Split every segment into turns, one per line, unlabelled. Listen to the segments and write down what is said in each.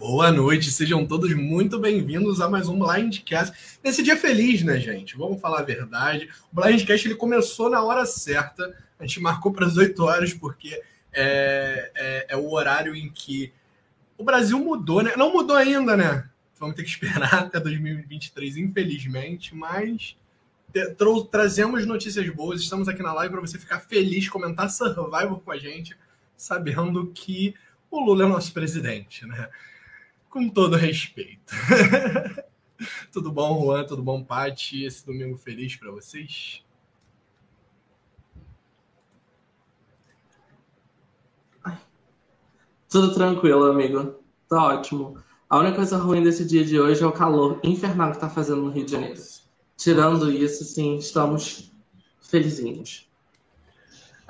Boa noite, sejam todos muito bem-vindos a mais um Blindcast. Nesse dia feliz, né, gente? Vamos falar a verdade. O Blindcast ele começou na hora certa. A gente marcou para as 8 horas porque é, é, é, o horário em que o Brasil mudou, né? Não mudou ainda, né? Vamos ter que esperar até 2023, infelizmente, mas trazemos notícias boas. Estamos aqui na live para você ficar feliz, comentar Survivor com a gente, sabendo que o Lula é nosso presidente, né? Com todo respeito. Tudo bom, Juan? Tudo bom, Pati? Esse domingo feliz para vocês?
Tudo tranquilo, amigo. Tá ótimo. A única coisa ruim desse dia de hoje é o calor infernal que tá fazendo no Rio de Janeiro. Tirando isso, sim, estamos felizinhos.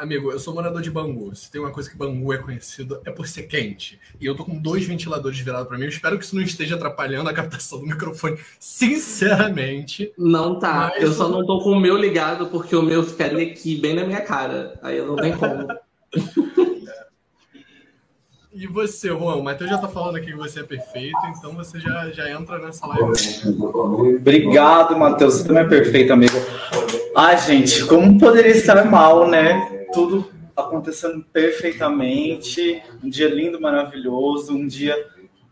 Amigo, eu sou morador de Bangu. Se tem uma coisa que Bangu é conhecido, é por ser quente. E eu tô com dois ventiladores virados para mim. Eu espero que isso não esteja atrapalhando a captação do microfone, sinceramente.
Não tá. Mas eu só não tô com o meu ligado, porque o meu ficaria aqui, bem na minha cara. Aí eu não tenho como.
E você, Juan? O Matheus já tá falando aqui que você é perfeito, então você já, já entra nessa live.
Obrigado, Matheus. Você também é perfeito, amigo. Ah, gente, como poderia estar mal, né? Tudo acontecendo perfeitamente. Um dia lindo, maravilhoso, um dia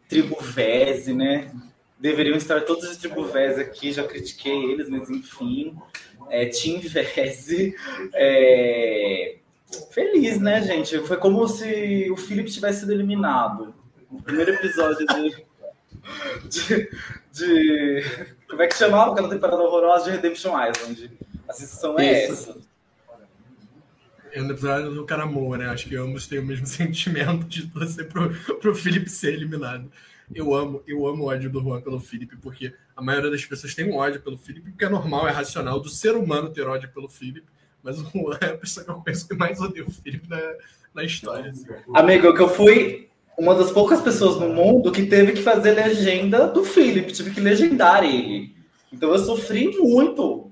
tribuvese, né? Deveriam estar todos os tribuvese aqui, já critiquei eles, mas enfim. É, Team Vese. É... Feliz, né, gente? Foi como se o Felipe tivesse sido eliminado. No primeiro episódio de. de, de... Como é que chamava aquela temporada horrorosa de Redemption Island? A sensação é Isso. essa
é episódio do Caramoa, né? Acho que ambos têm o mesmo sentimento de torcer pro, pro Felipe ser eliminado. Eu amo, eu amo o ódio do Juan pelo Felipe, porque a maioria das pessoas tem um ódio pelo Felipe, porque é normal, é racional do ser humano ter ódio pelo Felipe. Mas o Juan é a pessoa que eu conheço que mais odeia o Felipe na, na história. Assim.
Amigo, que eu fui uma das poucas pessoas no mundo que teve que fazer legenda do Felipe, tive que legendar ele. Então eu sofri muito.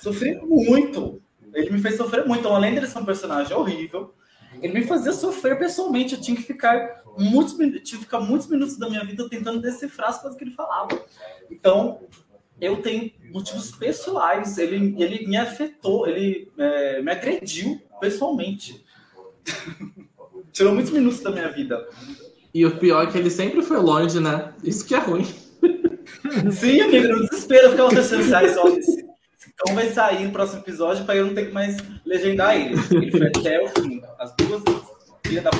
Sofri muito. Ele me fez sofrer muito. Então, além dele ser um personagem horrível, ele me fazia sofrer pessoalmente. Eu tinha que ficar muitos, tinha que ficar muitos minutos da minha vida tentando decifrar as coisas que ele falava. Então, eu tenho motivos pessoais. Ele, ele me afetou, ele é, me agrediu pessoalmente. Tirou muitos minutos da minha vida.
E o pior é que ele sempre foi longe, né? Isso que é ruim.
Sim, amigo, no desespero, eu ficava pensando, ai, só então vai sair no próximo episódio para eu não ter que mais legendar ele. Ele foi até o fim. As duas filha da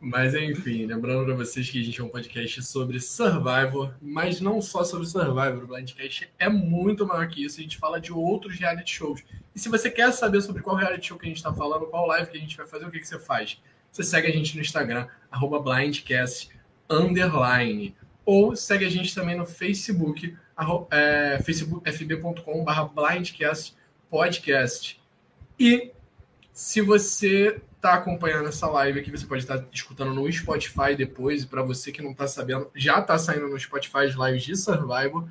Mas enfim, lembrando para vocês que a gente é um podcast sobre Survivor, mas não só sobre Survivor, o Blindcast é muito maior que isso, a gente fala de outros reality shows. E se você quer saber sobre qual reality show que a gente está falando, qual live que a gente vai fazer, o que, que você faz? Você segue a gente no Instagram, arroba blindcast, underline. Ou segue a gente também no Facebook, é, facebook fb.com.br blindcast podcast. E se você está acompanhando essa live aqui, você pode estar escutando no Spotify depois. Para você que não está sabendo, já está saindo no Spotify as lives de Survivor.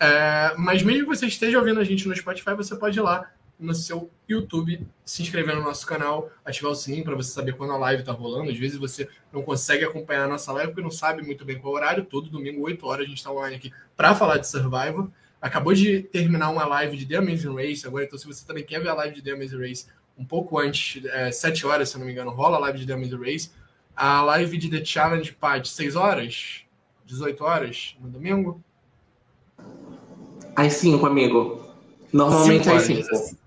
É, mas mesmo que você esteja ouvindo a gente no Spotify, você pode ir lá no seu YouTube, se inscrever no nosso canal, ativar o sininho para você saber quando a live está rolando. Às vezes você não consegue acompanhar a nossa live porque não sabe muito bem qual horário. Todo domingo, 8 horas, a gente está online aqui para falar de Survivor. Acabou de terminar uma live de The Amazing Race agora, então se você também quer ver a live de The Amazing Race um pouco antes, é, 7 horas, se não me engano, rola a live de The Amazing Race. A live de The Challenge Part, 6 horas? 18 horas no domingo?
Às 5, amigo. Normalmente às 5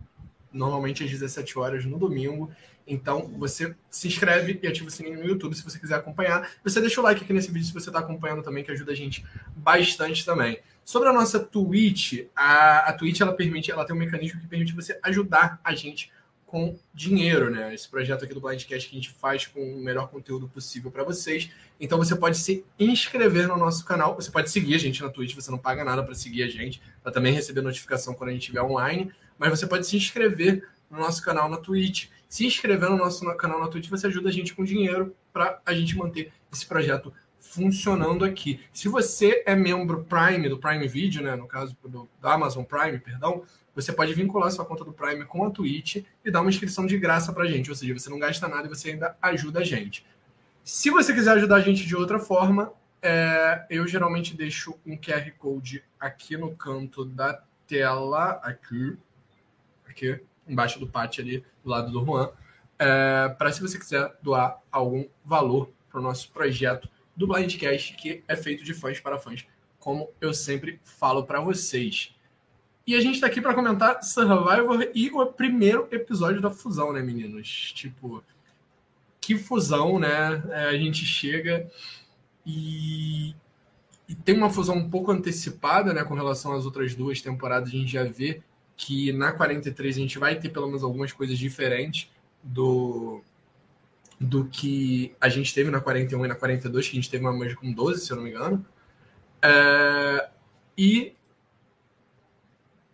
normalmente às 17 horas no domingo. Então, você se inscreve e ativa o sininho no YouTube se você quiser acompanhar. Você deixa o like aqui nesse vídeo se você está acompanhando também, que ajuda a gente bastante também. Sobre a nossa Twitch, a, a Twitch ela permite, ela tem um mecanismo que permite você ajudar a gente com dinheiro, né? Esse projeto aqui do Blindcast que a gente faz com o melhor conteúdo possível para vocês. Então você pode se inscrever no nosso canal, você pode seguir a gente na Twitch, você não paga nada para seguir a gente, para também receber notificação quando a gente estiver online mas você pode se inscrever no nosso canal na Twitch. Se inscrever no nosso canal na Twitch, você ajuda a gente com dinheiro para a gente manter esse projeto funcionando aqui. Se você é membro Prime, do Prime Video, né, no caso do, Amazon Prime, perdão, você pode vincular sua conta do Prime com a Twitch e dar uma inscrição de graça para a gente. Ou seja, você não gasta nada e você ainda ajuda a gente. Se você quiser ajudar a gente de outra forma, é, eu geralmente deixo um QR Code aqui no canto da tela, aqui, aqui embaixo do pátio ali, do lado do Juan, é, para se você quiser doar algum valor para o nosso projeto do Blindcast, que é feito de fãs para fãs, como eu sempre falo para vocês. E a gente está aqui para comentar Survivor e o primeiro episódio da fusão, né, meninos? Tipo, que fusão, né? É, a gente chega e, e, tem uma fusão um pouco antecipada, né, com relação às outras duas temporadas. A gente já vê que na 43 a gente vai ter pelo menos algumas coisas diferentes do do que a gente teve na 41 e na 42, que a gente teve uma merge com 12, se eu não me engano. É, e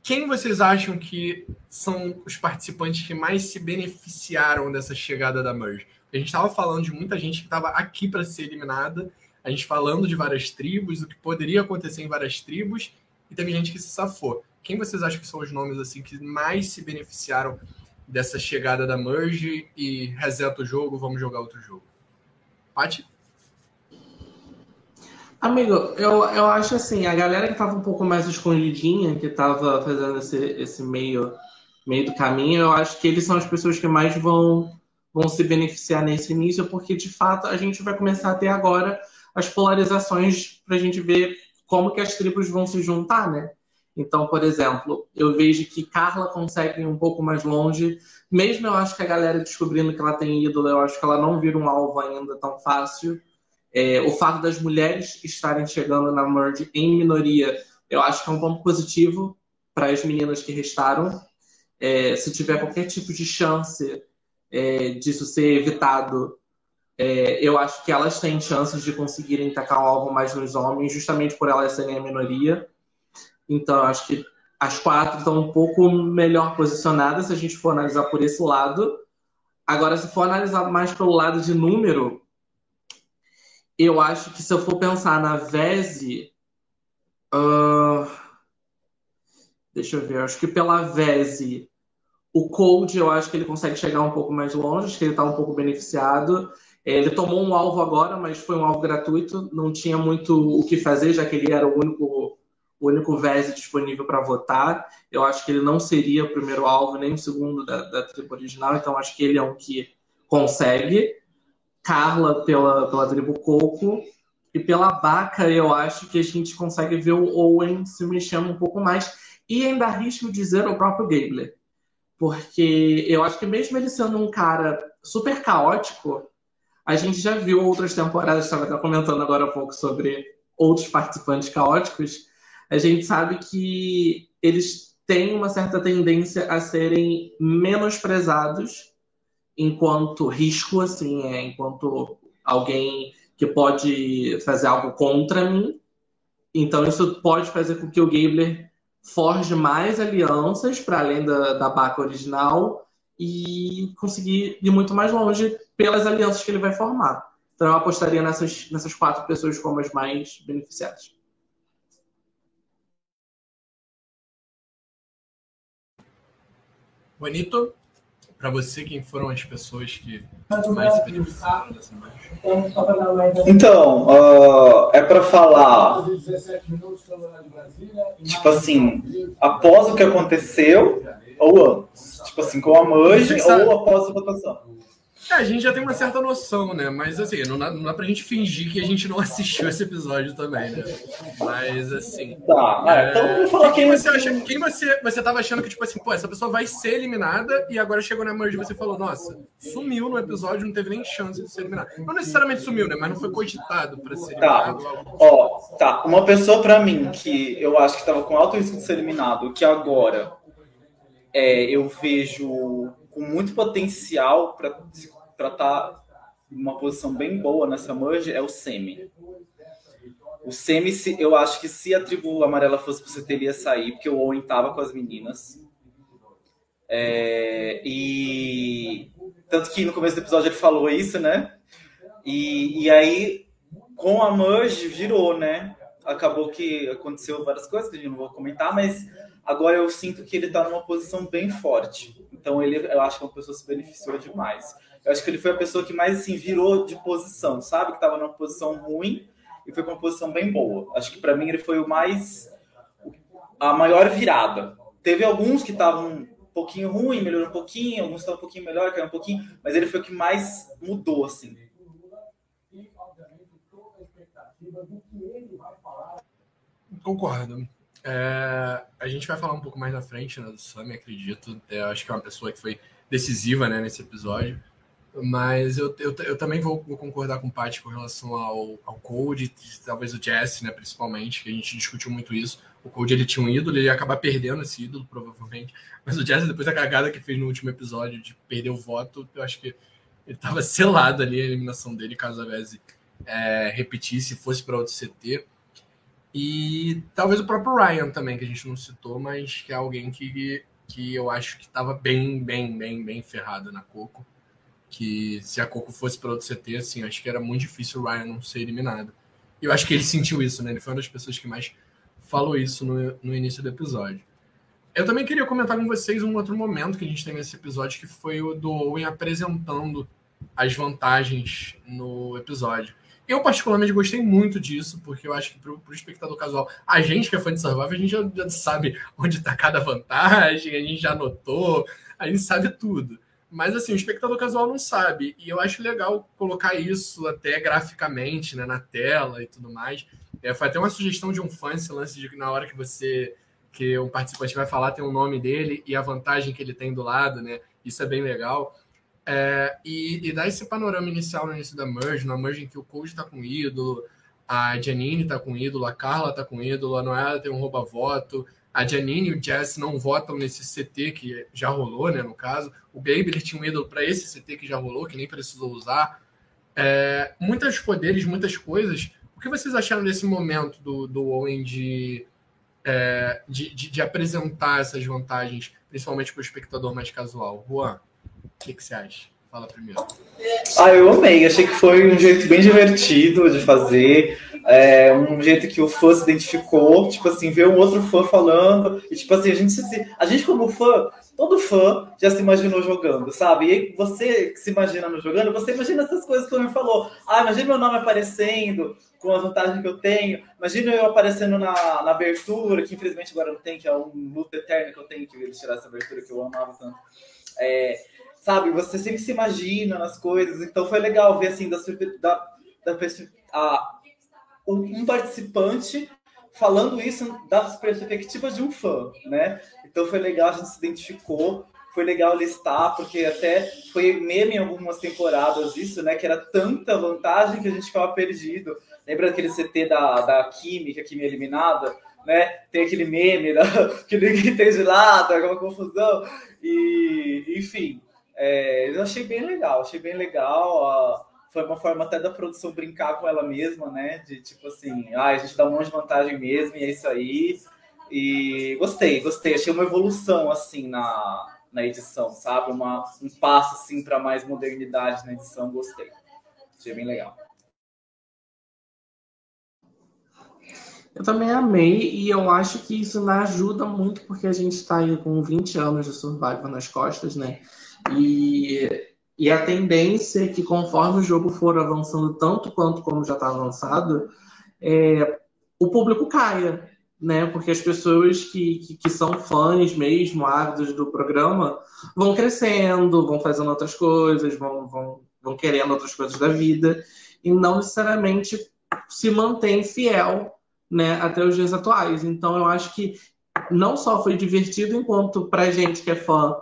quem vocês acham que são os participantes que mais se beneficiaram dessa chegada da merge? A gente estava falando de muita gente que estava aqui para ser eliminada, a gente falando de várias tribos, o que poderia acontecer em várias tribos, e teve gente que se safou. Quem vocês acham que são os nomes assim que mais se beneficiaram dessa chegada da merge e reseta o jogo, vamos jogar outro jogo? Pati?
Amigo, eu, eu acho assim, a galera que estava um pouco mais escondidinha, que estava fazendo esse, esse meio, meio do caminho, eu acho que eles são as pessoas que mais vão, vão se beneficiar nesse início, porque de fato a gente vai começar a ter agora as polarizações para a gente ver como que as tribos vão se juntar, né? Então, por exemplo, eu vejo que Carla consegue ir um pouco mais longe, mesmo eu acho que a galera descobrindo que ela tem ídolo, eu acho que ela não vira um alvo ainda tão fácil. É, o fato das mulheres estarem chegando na Merge em minoria, eu acho que é um ponto positivo para as meninas que restaram. É, se tiver qualquer tipo de chance é, disso ser evitado, é, eu acho que elas têm chances de conseguirem tacar o alvo mais nos homens, justamente por elas serem a minoria. Então, acho que as quatro estão um pouco melhor posicionadas se a gente for analisar por esse lado. Agora, se for analisar mais pelo lado de número, eu acho que se eu for pensar na VESE. Uh, deixa eu ver, acho que pela VESE, o Cold eu acho que ele consegue chegar um pouco mais longe, acho que ele está um pouco beneficiado. Ele tomou um alvo agora, mas foi um alvo gratuito, não tinha muito o que fazer, já que ele era o único o único VES disponível para votar. Eu acho que ele não seria o primeiro alvo, nem o segundo da, da tribo original, então acho que ele é um que consegue. Carla pela, pela tribo Coco. E pela Baca, eu acho que a gente consegue ver o Owen se mexendo um pouco mais. E ainda arrisco dizer o próprio Gabler. Porque eu acho que mesmo ele sendo um cara super caótico, a gente já viu outras temporadas, estava até comentando agora há pouco sobre outros participantes caóticos, a gente sabe que eles têm uma certa tendência a serem menosprezados enquanto risco, assim, é, enquanto alguém que pode fazer algo contra mim. Então, isso pode fazer com que o Gabler forge mais alianças para além da, da BACA original e conseguir ir muito mais longe pelas alianças que ele vai formar. Então, eu apostaria nessas, nessas quatro pessoas como as mais beneficiadas.
Bonito, para você, quem foram as pessoas que mais se beneficiaram dessa imagem?
Então, uh, é para falar. Tipo assim, após o que aconteceu ou antes? Tipo assim, com a merge ou após a votação?
É, a gente já tem uma certa noção, né? Mas assim, não dá, não dá pra gente fingir que a gente não assistiu esse episódio também, né? Mas assim.
Tá, é, então vamos falar
quem, quem você acha. Quem você, você tava achando que, tipo assim, pô, essa pessoa vai ser eliminada e agora chegou na merge e você falou, nossa, sumiu no episódio, não teve nem chance de ser eliminado. Não necessariamente sumiu, né? Mas não foi cogitado pra ser
tá. eliminado. Ó, tá. Uma pessoa pra mim que eu acho que tava com alto risco de ser eliminado, que agora é, eu vejo com muito potencial para para estar tá numa posição bem boa nessa merge é o Semi. O Semi, eu acho que se a tribo amarela fosse você, teria sair, porque o Owen tava com as meninas. É, e tanto que no começo do episódio ele falou isso, né? E, e aí, com a merge, virou, né? Acabou que aconteceu várias coisas que a gente não vou comentar, mas agora eu sinto que ele tá numa posição bem forte. Então ele, eu acho que é uma pessoa que se beneficiou demais. Eu acho que ele foi a pessoa que mais assim virou de posição, sabe? Que estava numa posição ruim e foi para uma posição bem boa. Acho que para mim ele foi o mais a maior virada. Teve alguns que estavam um pouquinho ruim, melhorou um pouquinho, alguns estavam um pouquinho melhor, caiu um pouquinho, mas ele foi o que mais mudou assim.
Concordo. É, a gente vai falar um pouco mais na frente né, do Sammy, acredito. Acho que é uma pessoa que foi decisiva né, nesse episódio. Mas eu, eu, eu também vou, vou, concordar com o Paty com relação ao, ao Code, talvez o Jesse, né, principalmente, que a gente discutiu muito isso. O Code ele tinha um ídolo, ele ia acabar perdendo esse ídolo, provavelmente. Mas o Jesse, depois da cagada que fez no último episódio de perder o voto, eu acho que ele estava selado ali a eliminação dele, caso a Vese é, repetisse e fosse para outro CT. E talvez o próprio Ryan também, que a gente não citou, mas que é alguém que, que eu acho que estava bem, bem, bem, bem ferrado na Coco. Que se a Coco fosse para outro CT, assim, acho que era muito difícil o Ryan não ser eliminado. E eu acho que ele sentiu isso, né? Ele foi uma das pessoas que mais falou isso no, no início do episódio. Eu também queria comentar com vocês um outro momento que a gente tem nesse episódio, que foi o do Owen apresentando as vantagens no episódio. Eu, particularmente, gostei muito disso, porque eu acho que para o espectador casual, a gente que é fã de Survival, a gente já, já sabe onde está cada vantagem, a gente já anotou, a gente sabe tudo. Mas, assim, o espectador casual não sabe. E eu acho legal colocar isso até graficamente, né, na tela e tudo mais. É, foi até uma sugestão de um fã esse lance de que na hora que você que um participante vai falar tem o nome dele e a vantagem que ele tem do lado, né? Isso é bem legal. É, e, e dá esse panorama inicial no início da Merge, na Merge em que o Cold tá com ídolo, a Janine tá com ídolo, a Carla tá com ídolo, a Noela tem um rouba-voto, a Janine e o Jess não votam nesse CT que já rolou, né, no caso. O Baby ele tinha um ídolo para esse CT que já rolou, que nem precisou usar. É, muitos poderes, muitas coisas. O que vocês acharam desse momento do, do Owen de, é, de, de, de, apresentar essas vantagens, principalmente para o espectador mais casual? Juan? O que, que você acha? Fala primeiro.
Ah, eu amei. Achei que foi um jeito bem divertido de fazer. É, um jeito que o fã se identificou, tipo assim, ver um outro fã falando, e tipo assim, a gente, se, a gente como fã, todo fã já se imaginou jogando, sabe? E você que se imagina no jogando, você imagina essas coisas que o me falou. Ah, imagina meu nome aparecendo com a vantagem que eu tenho. Imagina eu aparecendo na, na abertura, que infelizmente agora não tem, que é um luto eterno que eu tenho que tirar essa abertura que eu amava tanto. É, sabe? Você sempre se imagina nas coisas. Então foi legal ver assim da, da, da a, um participante falando isso das perspectivas de um fã, né? Então foi legal, a gente se identificou, foi legal listar, porque até foi meme em algumas temporadas isso, né? Que era tanta vantagem que a gente ficava perdido. Lembra aquele CT da, da Kimi, que Kimi é eliminada? Né? Tem aquele meme da, que ninguém tem de lado, aquela confusão. E, enfim, é, eu achei bem legal, achei bem legal. foi uma forma até da produção brincar com ela mesma, né? De tipo assim, ah, a gente dá um monte de vantagem mesmo e é isso aí. E gostei, gostei. Achei uma evolução assim na, na edição, sabe? Uma, um passo assim para mais modernidade na edição. Gostei. Achei bem legal.
Eu também amei e eu acho que isso ajuda muito porque a gente está aí com 20 anos de Survivor nas costas, né? E, e a tendência é que conforme o jogo for avançando tanto quanto como já está avançado, é, o público caia, né? Porque as pessoas que, que, que, são fãs mesmo, ávidos do programa, vão crescendo, vão fazendo outras coisas, vão, vão, vão querendo outras coisas da vida, e não necessariamente se mantém fiel né, até os dias atuais. Então eu acho que não só foi divertido enquanto pra gente que é fã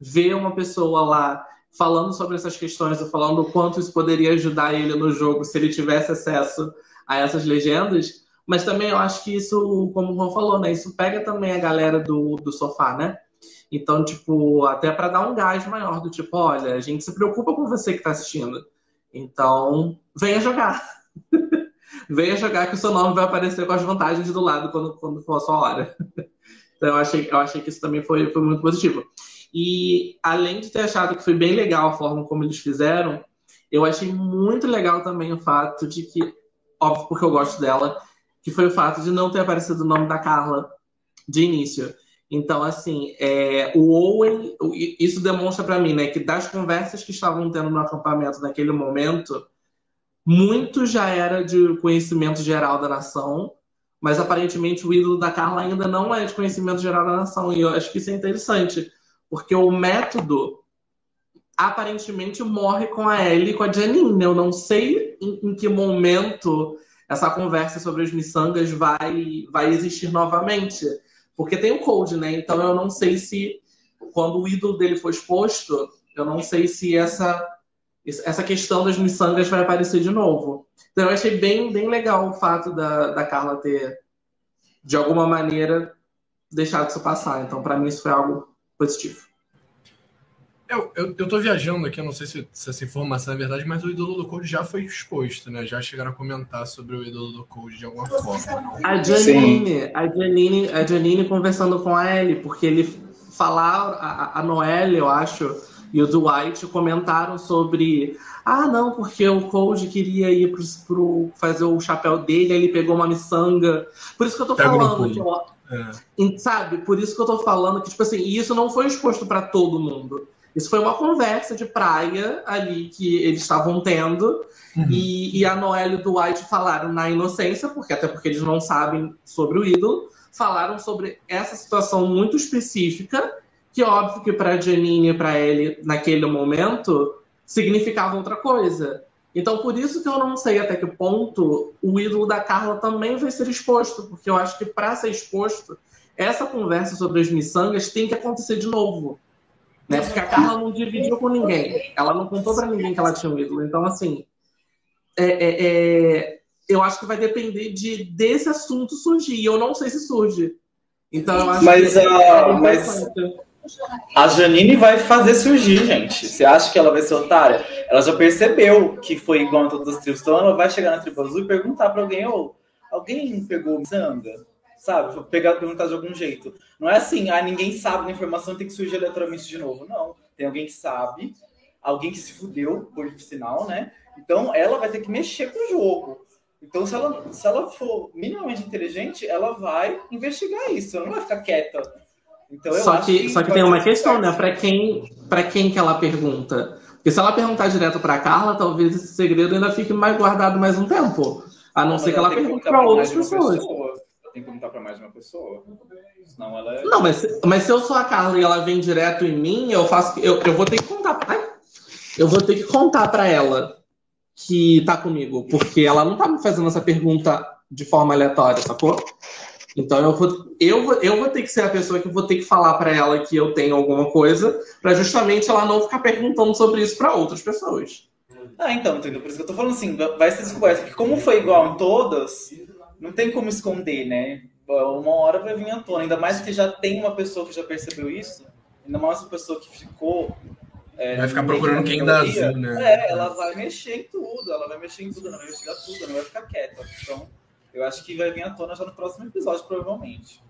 ver uma pessoa lá falando sobre essas questões e falando o quanto isso poderia ajudar ele no jogo se ele tivesse acesso a essas legendas. Mas também eu acho que isso, como o Juan falou, né? Isso pega também a galera do, do sofá, né? Então, tipo, até para dar um gás maior do tipo, olha, a gente se preocupa com você que está assistindo. Então, venha jogar. venha jogar que o seu nome vai aparecer com as vantagens do lado quando, quando for a sua hora. então, eu achei, eu achei que isso também foi, foi muito positivo. E além de ter achado que foi bem legal a forma como eles fizeram, eu achei muito legal também o fato de que, óbvio, porque eu gosto dela, que foi o fato de não ter aparecido o nome da Carla de início. Então, assim, é, o Owen, isso demonstra para mim, né, que das conversas que estavam tendo no acampamento naquele momento, muito já era de conhecimento geral da nação, mas aparentemente o ídolo da Carla ainda não é de conhecimento geral da nação. E eu acho que isso é interessante, porque o método aparentemente morre com a Ellie e com a Janine. Eu não sei em, em que momento essa conversa sobre os miçangas vai, vai existir novamente. Porque tem o Cold, né? Então eu não sei se, quando o ídolo dele for exposto, eu não sei se essa, essa questão das miçangas vai aparecer de novo. Então eu achei bem, bem legal o fato da, da Carla ter, de alguma maneira, deixado isso passar. Então, para mim, isso foi algo positivo.
Eu, eu, eu tô viajando aqui, eu não sei se, se, essa informação é verdade, mas o ídolo do Code já foi exposto, né? Já chegaram a comentar sobre o ídolo do Code de alguma forma.
A Janine, a Janine, a Janine conversando com a Ellie, porque ele falar a, a Noelle, eu acho, e o Dwight comentaram sobre ah, não, porque o Code queria ir pro, pro fazer o chapéu dele, aí ele pegou uma miçanga. Por isso que eu tô Pega falando, que eu, é. sabe? Por isso que eu tô falando que, tipo assim, isso não foi exposto para todo mundo. Isso foi uma conversa de praia ali que eles estavam tendo. Uhum. E, e, a Noelle e o Dwight falaram na inocência, porque até porque eles não sabem sobre o ídolo, falaram sobre essa situação muito específica, que óbvio que para Janine e para ele, naquele momento, significava outra coisa. Então, por isso que eu não sei até que ponto o ídolo da Carla também vai ser exposto, porque eu acho que para ser exposto, essa conversa sobre as miçangas tem que acontecer de novo. Né? Porque a Carla não dividiu com ninguém. Ela não contou para ninguém que ela tinha um ídolo. Então, assim, é, é, é, eu acho que vai depender de desse assunto surgir. E eu não sei se surge. Então, eu acho
mas,
que
uh, mas a Janine vai fazer surgir, gente. Você acha que ela vai ser otária? Ela já percebeu que foi igual a todas as tribos. Então, ela vai chegar na tribo azul e perguntar para alguém: oh, alguém pegou Zanga? sabe? Pegar perguntar de algum jeito. Não é assim, ah, ninguém sabe da informação tem que surgir aleatoriamente de novo. Não. Tem alguém que sabe, alguém que se fudeu, por sinal, né? Então ela vai ter que mexer com o jogo. Então, se ela, se ela for minimamente inteligente, ela vai investigar isso, ela não vai ficar quieta. Então,
só que, que só que tem uma questão, né? Para quem, para quem que ela pergunta? Porque se ela perguntar direto para Carla, talvez esse segredo ainda fique mais guardado mais um tempo. A não, não ser que ela pergunte para outras pessoas. Pessoa
tem que perguntar para mais de uma pessoa. Senão ela é...
Não, mas, mas se eu sou a Carla e ela vem direto em mim, eu faço. Eu, eu vou ter que contar. Ai, eu vou ter que contar para ela que tá comigo, porque ela não tá me fazendo essa pergunta de forma aleatória, sacou? Então eu vou, eu vou, eu vou ter que ser a pessoa que vou ter que falar para ela que eu tenho alguma coisa, para justamente ela não ficar perguntando sobre isso para outras pessoas.
Ah, então, entendeu? Por isso que eu tô falando assim, vai ser descoberto que como foi igual em todas, não tem como esconder, né? Uma hora vai vir à tona, ainda mais que já tem uma pessoa que já percebeu isso, ainda mais uma pessoa que ficou.
É, vai ficar procurando quem dá azul, né?
É, ela vai mexer em tudo, ela vai mexer em tudo, ela vai investigar tudo, ela não vai ficar quieta. Então, eu acho que vai vir à tona já no próximo episódio, provavelmente.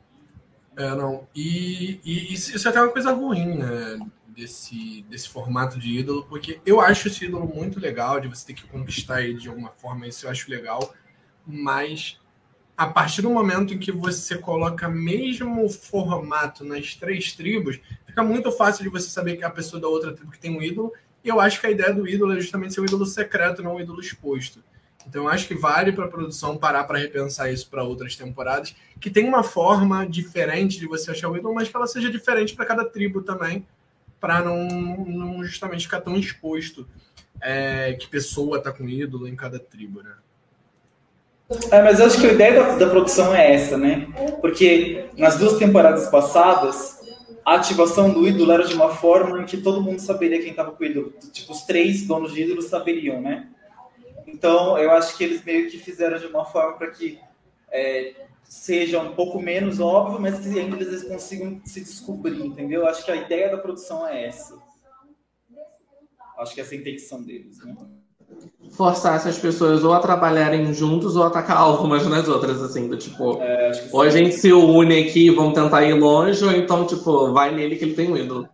É, não. E, e isso é até uma coisa ruim, né? Desse, desse formato de ídolo, porque eu acho esse ídolo muito legal, de você ter que conquistar ele de alguma forma, isso eu acho legal, mas a partir do momento em que você coloca mesmo formato nas três tribos, fica muito fácil de você saber que é a pessoa da outra tribo que tem um ídolo. E eu acho que a ideia do ídolo é justamente ser um ídolo secreto, não um ídolo exposto. Então eu acho que vale para a produção parar para repensar isso para outras temporadas, que tem uma forma diferente de você achar o ídolo, mas que ela seja diferente para cada tribo também, para não, não justamente ficar tão exposto é, que pessoa está com ídolo em cada tribo, né?
É, mas eu acho que a ideia da, da, produção é essa, né? Porque nas duas temporadas passadas, a ativação do ídolo era de uma forma em que todo mundo saberia quem estava com o ídolo. Tipo, os três donos de ídolo saberiam, né? Então, eu acho que eles meio que fizeram de uma forma para que é, seja um pouco menos óbvio, mas que ainda eles consigam se descobrir, entendeu? Eu acho que a ideia da produção é essa. Acho que essa é a intenção deles, né?
forçar essas pessoas ou a trabalharem juntos ou atacar algumas nas outras, assim, do tipo, é, ou a gente se une aqui e vão tentar ir longe, ou então, tipo, vai nele que ele tem um ídolo.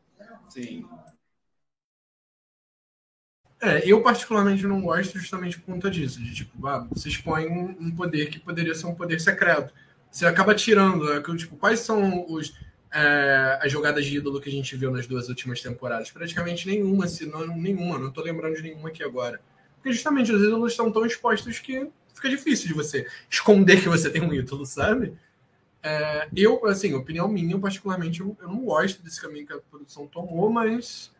Sim.
É, eu particularmente não gosto justamente por conta disso, de tipo, ah, você expõe um poder que poderia ser um poder secreto. Você acaba tirando, é, tipo, quais são os. é, as jogadas de ídolo que a gente viu nas duas últimas temporadas? Praticamente nenhuma, se não nenhuma, não estou lembrando de nenhuma aqui agora. Porque justamente os ídolos estão tão expostos que fica difícil de você esconder que você tem um ídolo, sabe? É, eu, assim, opinião minha, particularmente, eu, eu não gosto desse caminho que a produção tomou, mas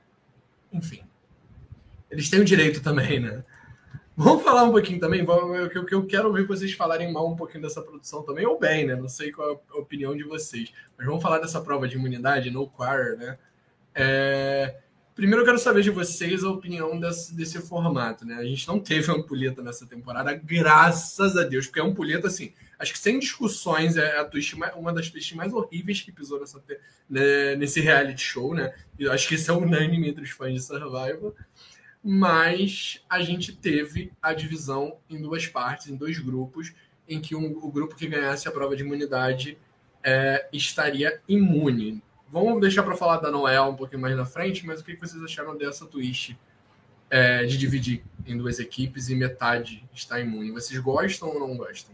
enfim. Eles têm o direito também, né? Vamos falar um pouquinho também, que eu, quero ouvir vocês falarem mal um pouquinho dessa produção também, ou bem, né? Não sei qual é a opinião de vocês. Mas vamos falar dessa prova de imunidade, no quarter, né? É... Primeiro eu quero saber de vocês a opinião desse, desse formato, né? A gente não teve ampulheta nessa temporada, graças a Deus, porque ampulheta, assim, acho que sem discussões é a twist, uma das twists mais horríveis que pisou nessa, né, nesse reality show, né? Eu acho que isso é unânime entre os fãs de Survival mas a gente teve a divisão em duas partes, em dois grupos, em que um, o grupo que ganhasse a prova de imunidade é, estaria imune. Vamos deixar para falar da Noel um pouquinho mais na frente, mas o que vocês acharam dessa twist é, de dividir em duas equipes e metade está imune? Vocês gostam ou não gostam?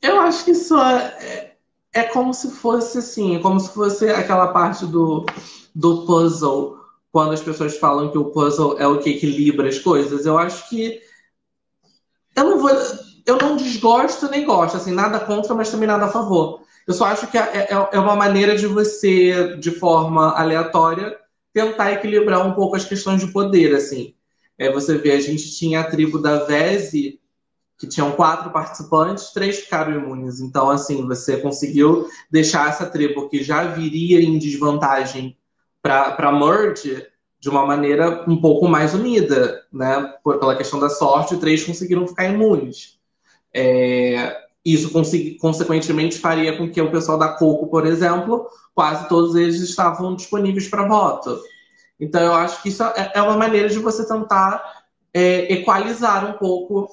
Eu acho que isso é, é como se fosse assim, como se fosse aquela parte do do puzzle quando as pessoas falam que o puzzle é o que equilibra as coisas. Eu acho que eu não vou, eu não desgosto nem gosto, assim, nada contra, mas também nada a favor. Eu só acho que é, é, é uma maneira de você, de forma aleatória, tentar equilibrar um pouco as questões de poder, assim. É, você vê, a gente tinha a tribo da Vese, que tinham quatro participantes, três ficaram imunes. Então, assim, você conseguiu deixar essa tribo que já viria em desvantagem para merge de uma maneira um pouco mais unida, né? Por, pela questão da sorte, três conseguiram ficar imunes. É, isso, consequentemente, faria com que o pessoal da Coco, por exemplo, quase todos eles estavam disponíveis para voto. Então, eu acho que isso é, é uma maneira de você tentar é, equalizar um pouco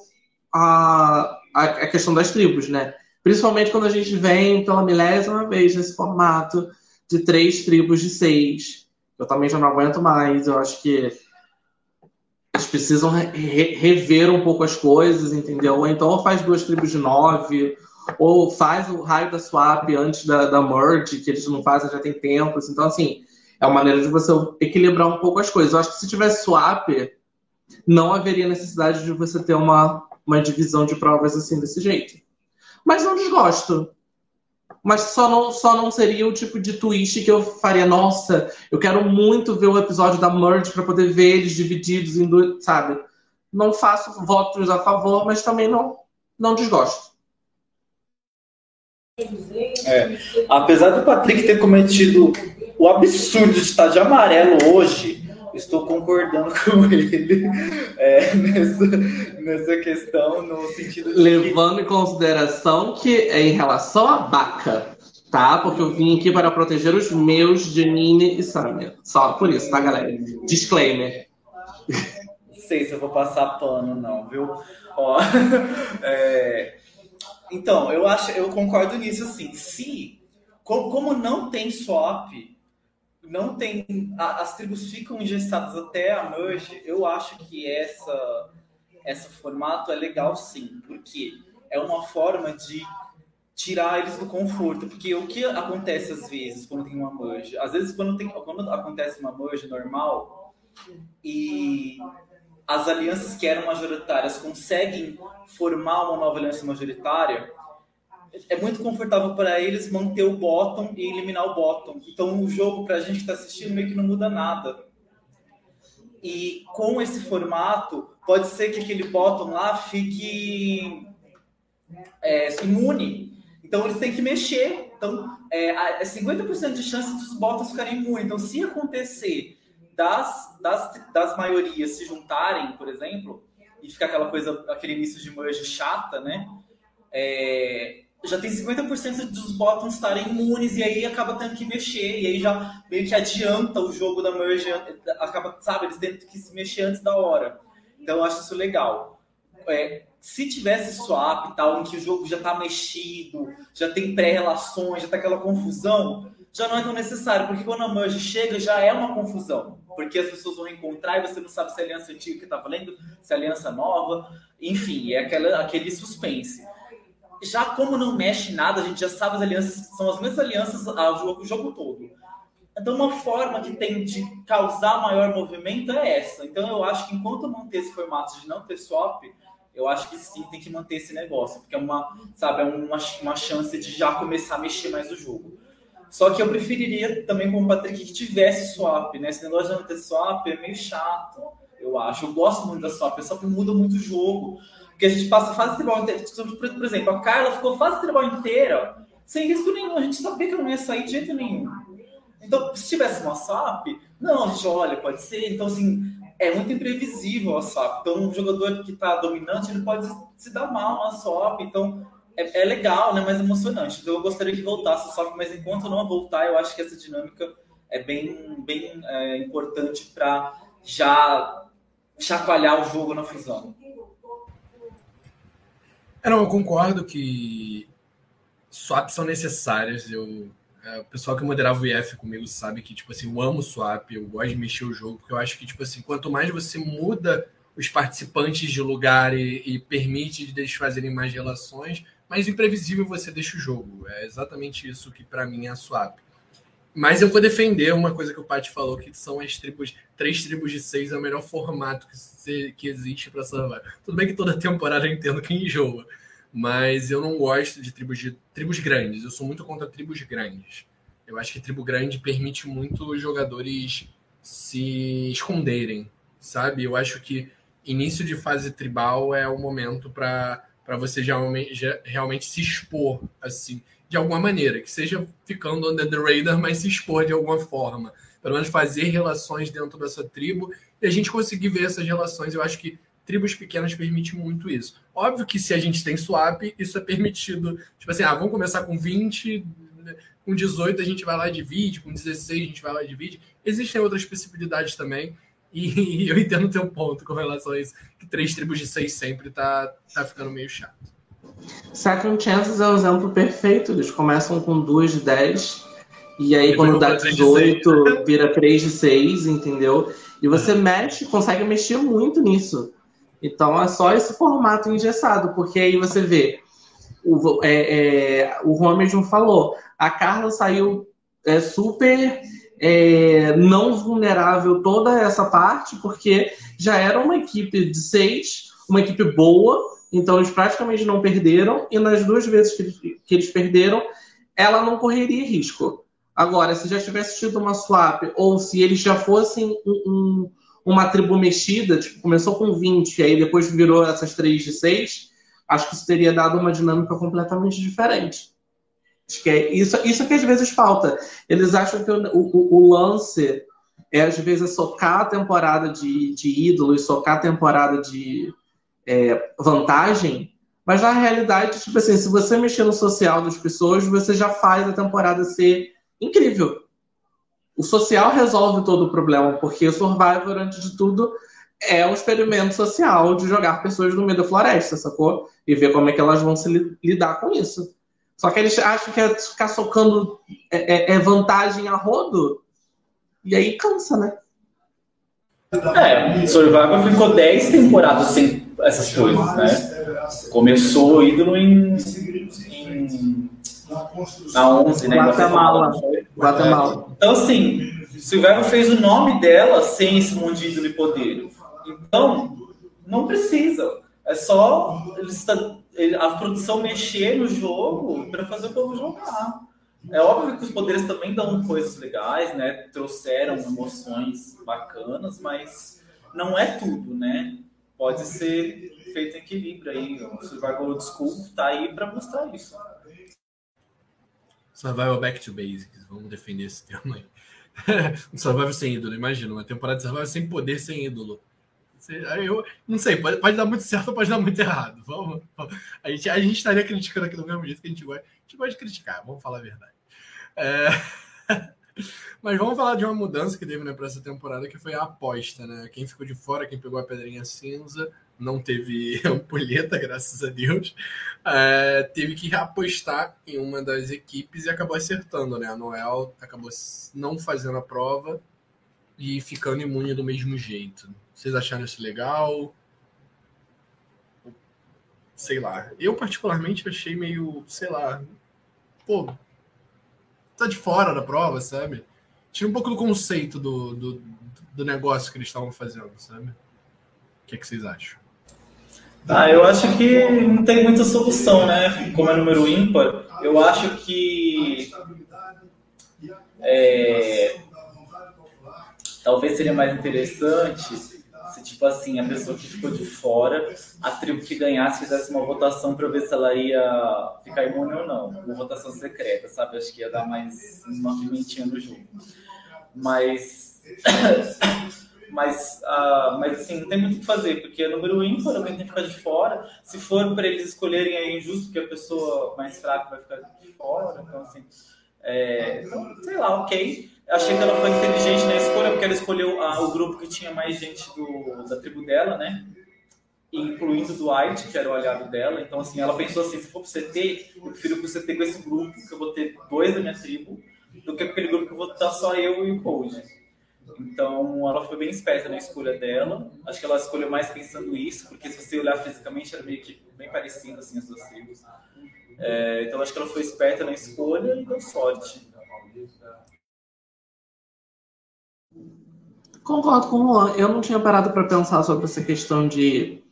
a, a, questão das tribos, né? Principalmente quando a gente vem pela milésima vez nesse formato de três tribos de seis. Eu também já não aguento mais. Eu acho que eles precisam re rever um pouco as coisas, entendeu? Ou então ou faz duas tribos de nove, ou faz o raio da swap antes da, da merge, que eles não fazem já tem tempos. Então, assim, é uma maneira de você equilibrar um pouco as coisas. Eu acho que se tivesse swap, não haveria necessidade de você ter uma, uma divisão de provas assim desse jeito. Mas não desgosto mas só não, só não seria o tipo de twist que eu faria. Nossa, eu quero muito ver o episódio da Merge para poder ver eles divididos em dois, sabe? Não faço votos a favor, mas também não, não desgosto.
É, apesar do Patrick ter cometido o absurdo de estar de amarelo hoje, estou concordando com ele é, nessa, nessa questão, no sentido de.
Levando que... em consideração que é em relação à Baca, tá? Porque eu vim aqui para proteger os meus, Janine e Samia. Só por isso, tá, galera? Disclaimer.
Não sei se eu vou passar pano, não, viu? Ó, é... Então, eu acho, eu concordo nisso, assim. Se, como, como não tem swap não tem. as tribos ficam engessadas até a merge. Eu acho que essa, esse formato é legal sim, porque é uma forma de tirar eles do conforto. Porque o que acontece às vezes quando tem uma merge? Às vezes, quando, tem, quando acontece uma merge normal e as alianças que eram majoritárias conseguem formar uma nova aliança majoritária é muito confortável para eles manter o bottom e eliminar o bottom. Então o jogo para a gente que está assistindo meio que não muda nada. E com esse formato, pode ser que aquele bottom lá fique é, imune. Então eles têm que mexer. Então é, é 50% de chance dos bottoms ficarem imunes. Então se acontecer das, das, das maiorias se juntarem, por exemplo, e ficar aquela coisa, aquele início de merge chata, né? É, já tem 50% dos bottoms estarem imunes e aí acaba tendo que mexer, e aí já meio que adianta o jogo da merge, acaba, sabe, eles têm que se mexer antes da hora. Então eu acho isso legal. É, se tivesse swap e tal, em que o jogo já está mexido, já tem pré-relações, já tá aquela confusão, já não é tão necessário, porque quando a merge chega já é uma confusão. Porque as pessoas vão encontrar e você não sabe se é aliança antiga que tá valendo, se é aliança nova, enfim, é aquela, aquele suspense. Já como não mexe nada, a gente já sabe as alianças, são as mesmas alianças ao jogo, o jogo todo. Então, uma forma que tem de causar maior movimento é essa. Então, eu acho que enquanto manter esse formato de não ter swap, eu acho que sim, tem que manter esse negócio, porque é uma, sabe, é uma, uma chance de já começar a mexer mais o jogo. Só que eu preferiria também, como Patrick, que tivesse swap, né? Esse negócio de não ter swap é meio chato, eu acho. Eu gosto muito da swap, a swap muda muito o jogo. Porque a gente passa a fase tribal inteira. Por exemplo, a Carla ficou fase tribal inteira sem risco nenhum. A gente sabia que não ia sair de jeito nenhum. Então, se tivesse uma swap, não, a gente olha, pode ser. Então, assim, é muito imprevisível a swap. Então, um jogador que está dominante, ele pode se dar mal na swap. Então, é, é, legal, né? Mais emocionante. Então, eu gostaria que voltasse a swap, mas enquanto não voltar, eu acho que essa dinâmica é bem, bem é, importante para já chacoalhar o jogo na fusão.
É, não, eu concordo que swaps são necessárias. Eu, é, o pessoal que moderava o IF comigo sabe que, tipo assim, eu amo swap, eu gosto de mexer o jogo, porque eu acho que, tipo assim, quanto mais você muda os participantes de lugar e, e permite eles fazerem mais relações, mais imprevisível você deixa o jogo. É exatamente isso que, para mim, é a swap. Mas eu vou defender uma coisa que o Paty falou, que são as tribos, três tribos de seis é o melhor formato que, se, que existe para Survivor. Tudo bem que toda temporada eu entendo que enjoa, mas eu não gosto de tribos de tribos grandes. Eu sou muito contra tribos grandes. Eu acho que tribo grande permite muito os jogadores se esconderem, sabe? Eu acho que início de fase tribal é o momento para você já, já, realmente se expor assim de alguma maneira, que seja ficando under the radar, mas se expor de alguma forma. Pelo menos fazer relações dentro dessa tribo e a gente conseguir ver essas relações. Eu acho que tribos pequenas permitem muito isso. Óbvio que se a gente tem swap, isso é permitido. Tipo assim, ah, vamos começar com 20, com 18 a gente vai lá e divide, com 16 a gente vai lá e divide. Existem outras possibilidades também. E, eu entendo o teu ponto com relação a isso, que três tribos de seis sempre tá, tá ficando meio chato.
Second Chances é um exemplo perfeito. Eles começam com duas de 10, e aí quando dá 18, vira 3 de 6, entendeu? E você mexe, consegue mexer muito nisso. Então é só esse formato engessado, porque aí você vê. O, é, é, o Romerson falou, a Carla saiu é, super é, não vulnerável toda essa parte, porque já era uma equipe de seis, uma equipe boa, então eles praticamente não perderam, e nas duas vezes que, que eles perderam, ela não correria risco. Agora, se já tivesse tido uma swap, ou se eles já fossem um, um, uma tribo mexida, tipo, começou com 20, e aí depois virou essas 3 de 6, acho que isso teria dado uma dinâmica completamente diferente. Acho que é isso, isso que às vezes falta. Eles acham que o, o, o lance é, às vezes, socar a temporada de, de ídolo e socar a temporada de, é, vantagem, mas na realidade, tipo assim, se você mexer no social das pessoas, você já faz a temporada ser incrível. O social resolve todo o problema, porque o Survivor, antes de tudo, é um experimento social de jogar pessoas no meio da floresta, sacou? E ver como é que elas vão se lidar com isso. Só que eles acham que é ficar socando é, é, é vantagem a rodo, e aí cansa, né?
É, Survivor ficou 10 temporadas sem essas coisas, né? Começou ídolo em, em na 11, né?
Guatemala. Guatemala.
Então, assim, Survivor fez o nome dela sem esse monte de ídolo e poder. Então, não precisa. É só a produção mexer no jogo para fazer o povo jogar. É óbvio que os poderes também dão coisas legais, né? Trouxeram emoções bacanas, mas não é tudo, né? Pode ser feito em equilíbrio aí. O Survival Old School tá aí para mostrar isso.
Survival Back to Basics, vamos defender esse termo aí. um Survival sem ídolo, imagina, uma temporada de Survival sem poder, sem ídolo. Eu não sei, pode, pode dar muito certo ou pode dar muito errado. Vamos, vamos. A, gente, a gente estaria criticando aqui do mesmo jeito que a gente gosta. A gente gosta de criticar, vamos falar a verdade. É... Mas vamos falar de uma mudança que teve né, para essa temporada, que foi a aposta, né? Quem ficou de fora, quem pegou a pedrinha cinza, não teve ampulheta, graças a Deus, é, teve que apostar em uma das equipes e acabou acertando, né? A Noel acabou não fazendo a prova e ficando imune do mesmo jeito. Vocês acharam isso legal? sei lá. Eu, particularmente, achei meio, sei lá, pô, tá de fora da prova, sabe? Tira um pouco do conceito do, do, do negócio que eles estavam fazendo, sabe? O que, é que vocês acham?
Ah, eu acho que não tem muita solução, né? Como é número ímpar, eu acho que é, talvez seria mais interessante se, tipo assim, a pessoa que ficou de fora, a tribo que ganhasse, fizesse uma votação para ver se ela ia ficar imune ou não. Uma votação secreta, sabe? Acho que ia dar mais uma pimentinha no jogo. Mas. mas, uh, mas assim, não tem muito o que fazer, porque é número ímpar, alguém tem que ficar de fora. Se for para eles escolherem, é injusto que a pessoa mais fraca vai ficar de fora. Então, assim, é, sei lá, ok. Achei que ela foi inteligente na escolha, porque ela escolheu ah, o grupo que tinha mais gente do, da tribo dela, né? Incluindo o Dwight, que era o aliado dela. Então, assim, ela pensou assim: se for pro CT, eu prefiro pro CT com esse grupo, que eu vou ter dois da minha tribo, do que aquele grupo que eu vou estar só eu e o Cold. Então, ela foi bem esperta na escolha dela. Acho que ela escolheu mais pensando isso, porque se você olhar fisicamente, era meio que bem parecido, assim, as duas tribos. É, então, acho que ela foi esperta na escolha e deu sorte.
Concordo com o Juan. Eu não tinha parado para pensar sobre essa questão de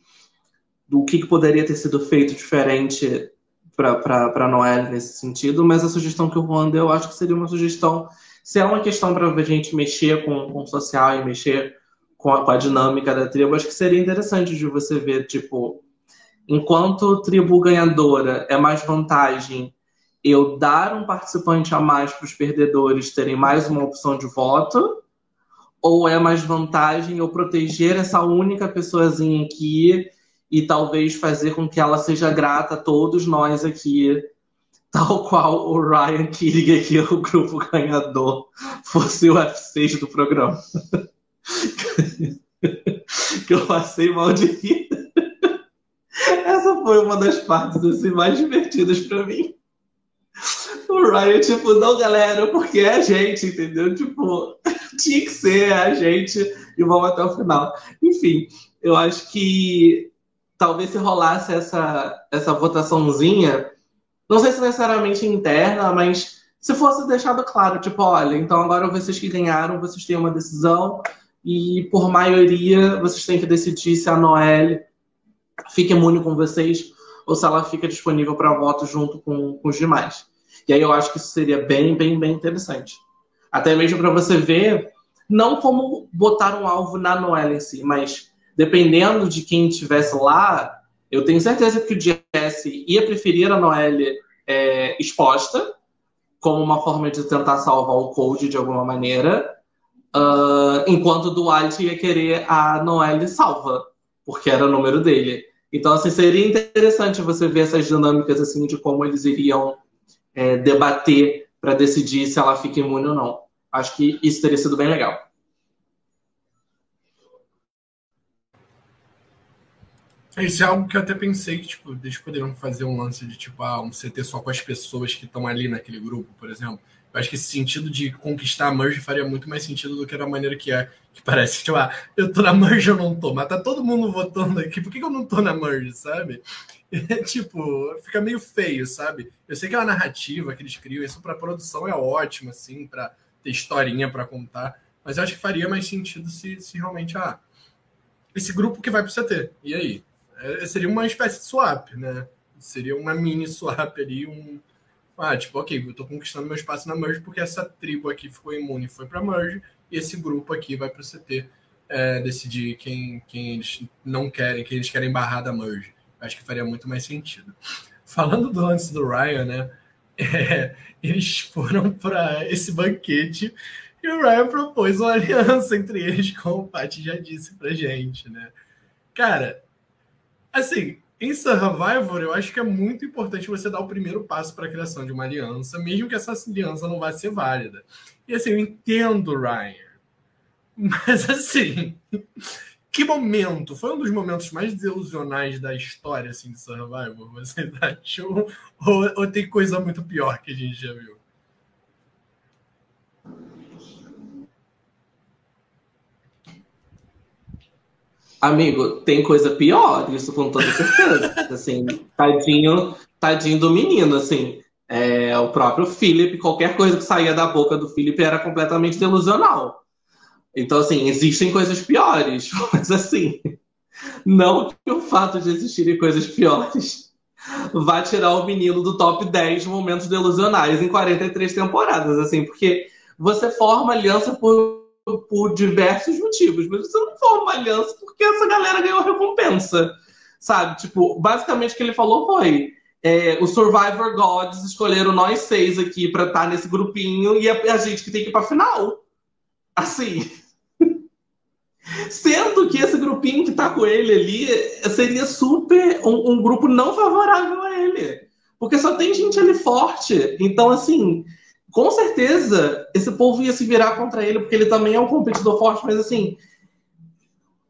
do que, que poderia ter sido feito diferente para Noel nesse sentido, mas a sugestão que o Juan deu, eu acho que seria uma sugestão. Se é uma questão para a gente mexer com, com o social e mexer com a, com a dinâmica da tribo, acho que seria interessante de você ver, tipo, enquanto tribo ganhadora é mais vantagem eu dar um participante a mais para os perdedores terem mais uma opção de voto ou é mais vantagem eu proteger essa única pessoazinha aqui e talvez fazer com que ela seja grata a todos nós aqui, tal qual o Ryan queria que o grupo ganhador fosse o F6 do programa. que eu passei mal de rir. Essa foi uma das partes assim, mais divertidas para mim. O Ryan, tipo, não, galera, porque é a gente, entendeu? Tipo, tinha que ser a gente e vamos até o final. Enfim, eu acho que talvez se rolasse essa, essa votaçãozinha, não sei se necessariamente interna, mas se fosse deixado claro, tipo, olha, então agora vocês que ganharam, vocês têm uma decisão e por maioria vocês têm que decidir se a Noelle fica imune com vocês ou se ela fica disponível para voto junto com, com os demais. E aí eu acho que isso seria bem, bem, bem interessante. Até mesmo para você ver, não como botar um alvo na Noel em si, mas dependendo de quem estivesse lá, eu tenho certeza que o Jesse ia preferir a Noel é, exposta, como uma forma de tentar salvar o Cold de alguma maneira, uh, enquanto o Dwight ia querer a Noel salva, porque era o número dele. Então, assim, seria interessante você ver essas dinâmicas assim de como eles iriam é, debater para decidir se ela fica imune ou não. Acho que isso teria sido bem legal.
Isso é algo que eu até pensei que, tipo, eles poderiam fazer um lance de, tipo, ah, um CT só com as pessoas que estão ali naquele grupo, por exemplo. Eu acho que esse sentido de conquistar a merge faria muito mais sentido do que da maneira que é, que parece, tipo, ah, eu tô na merge ou não tô, mas tá todo mundo votando aqui, por que, que eu não tô na merge, sabe? É, tipo, fica meio feio, sabe? Eu sei que é uma narrativa que eles criam, isso pra produção é ótimo, assim, pra ter historinha para contar, mas eu acho que faria mais sentido se, se realmente, ah, esse grupo que vai pro CT, e aí? É, seria uma espécie de swap, né? Seria uma mini swap ali, um. Ah, tipo, ok, eu tô conquistando meu espaço na merge porque essa tribo aqui ficou imune foi pra merge, e esse grupo aqui vai pro CT é, decidir quem, quem eles não querem, quem eles querem barrar da merge. Acho que faria muito mais sentido. Falando do lance do Ryan, né? É, eles foram para esse banquete e o Ryan propôs uma aliança entre eles, como o Paty já disse pra gente, né? Cara, assim, em Survivor, eu acho que é muito importante você dar o primeiro passo para a criação de uma aliança, mesmo que essa aliança não vá ser válida. E assim, eu entendo Ryan, mas assim, que momento? Foi um dos momentos mais desilusionais da história assim, de Survivor, você achou? Ou, ou tem coisa muito pior que a gente já viu?
Amigo, tem coisa pior, isso com toda certeza. assim, tadinho, tadinho do menino, assim. É, o próprio Philip, qualquer coisa que saía da boca do Philip era completamente delusional. Então, assim, existem coisas piores, mas assim, não que o fato de existirem coisas piores vá tirar o menino do top 10 momentos delusionais em 43 temporadas, assim, porque você forma aliança por, por diversos motivos, mas você não forma aliança porque essa galera ganhou recompensa, sabe? Tipo, basicamente o que ele falou foi: é, os Survivor Gods escolheram nós seis aqui para estar tá nesse grupinho e a, a gente que tem que ir para final. Assim. Sendo que esse grupinho que tá com ele ali seria super um, um, grupo não favorável a ele. Porque só tem gente ali forte. Então, assim, com certeza esse povo ia se virar contra ele, porque ele também é um competidor forte, mas assim.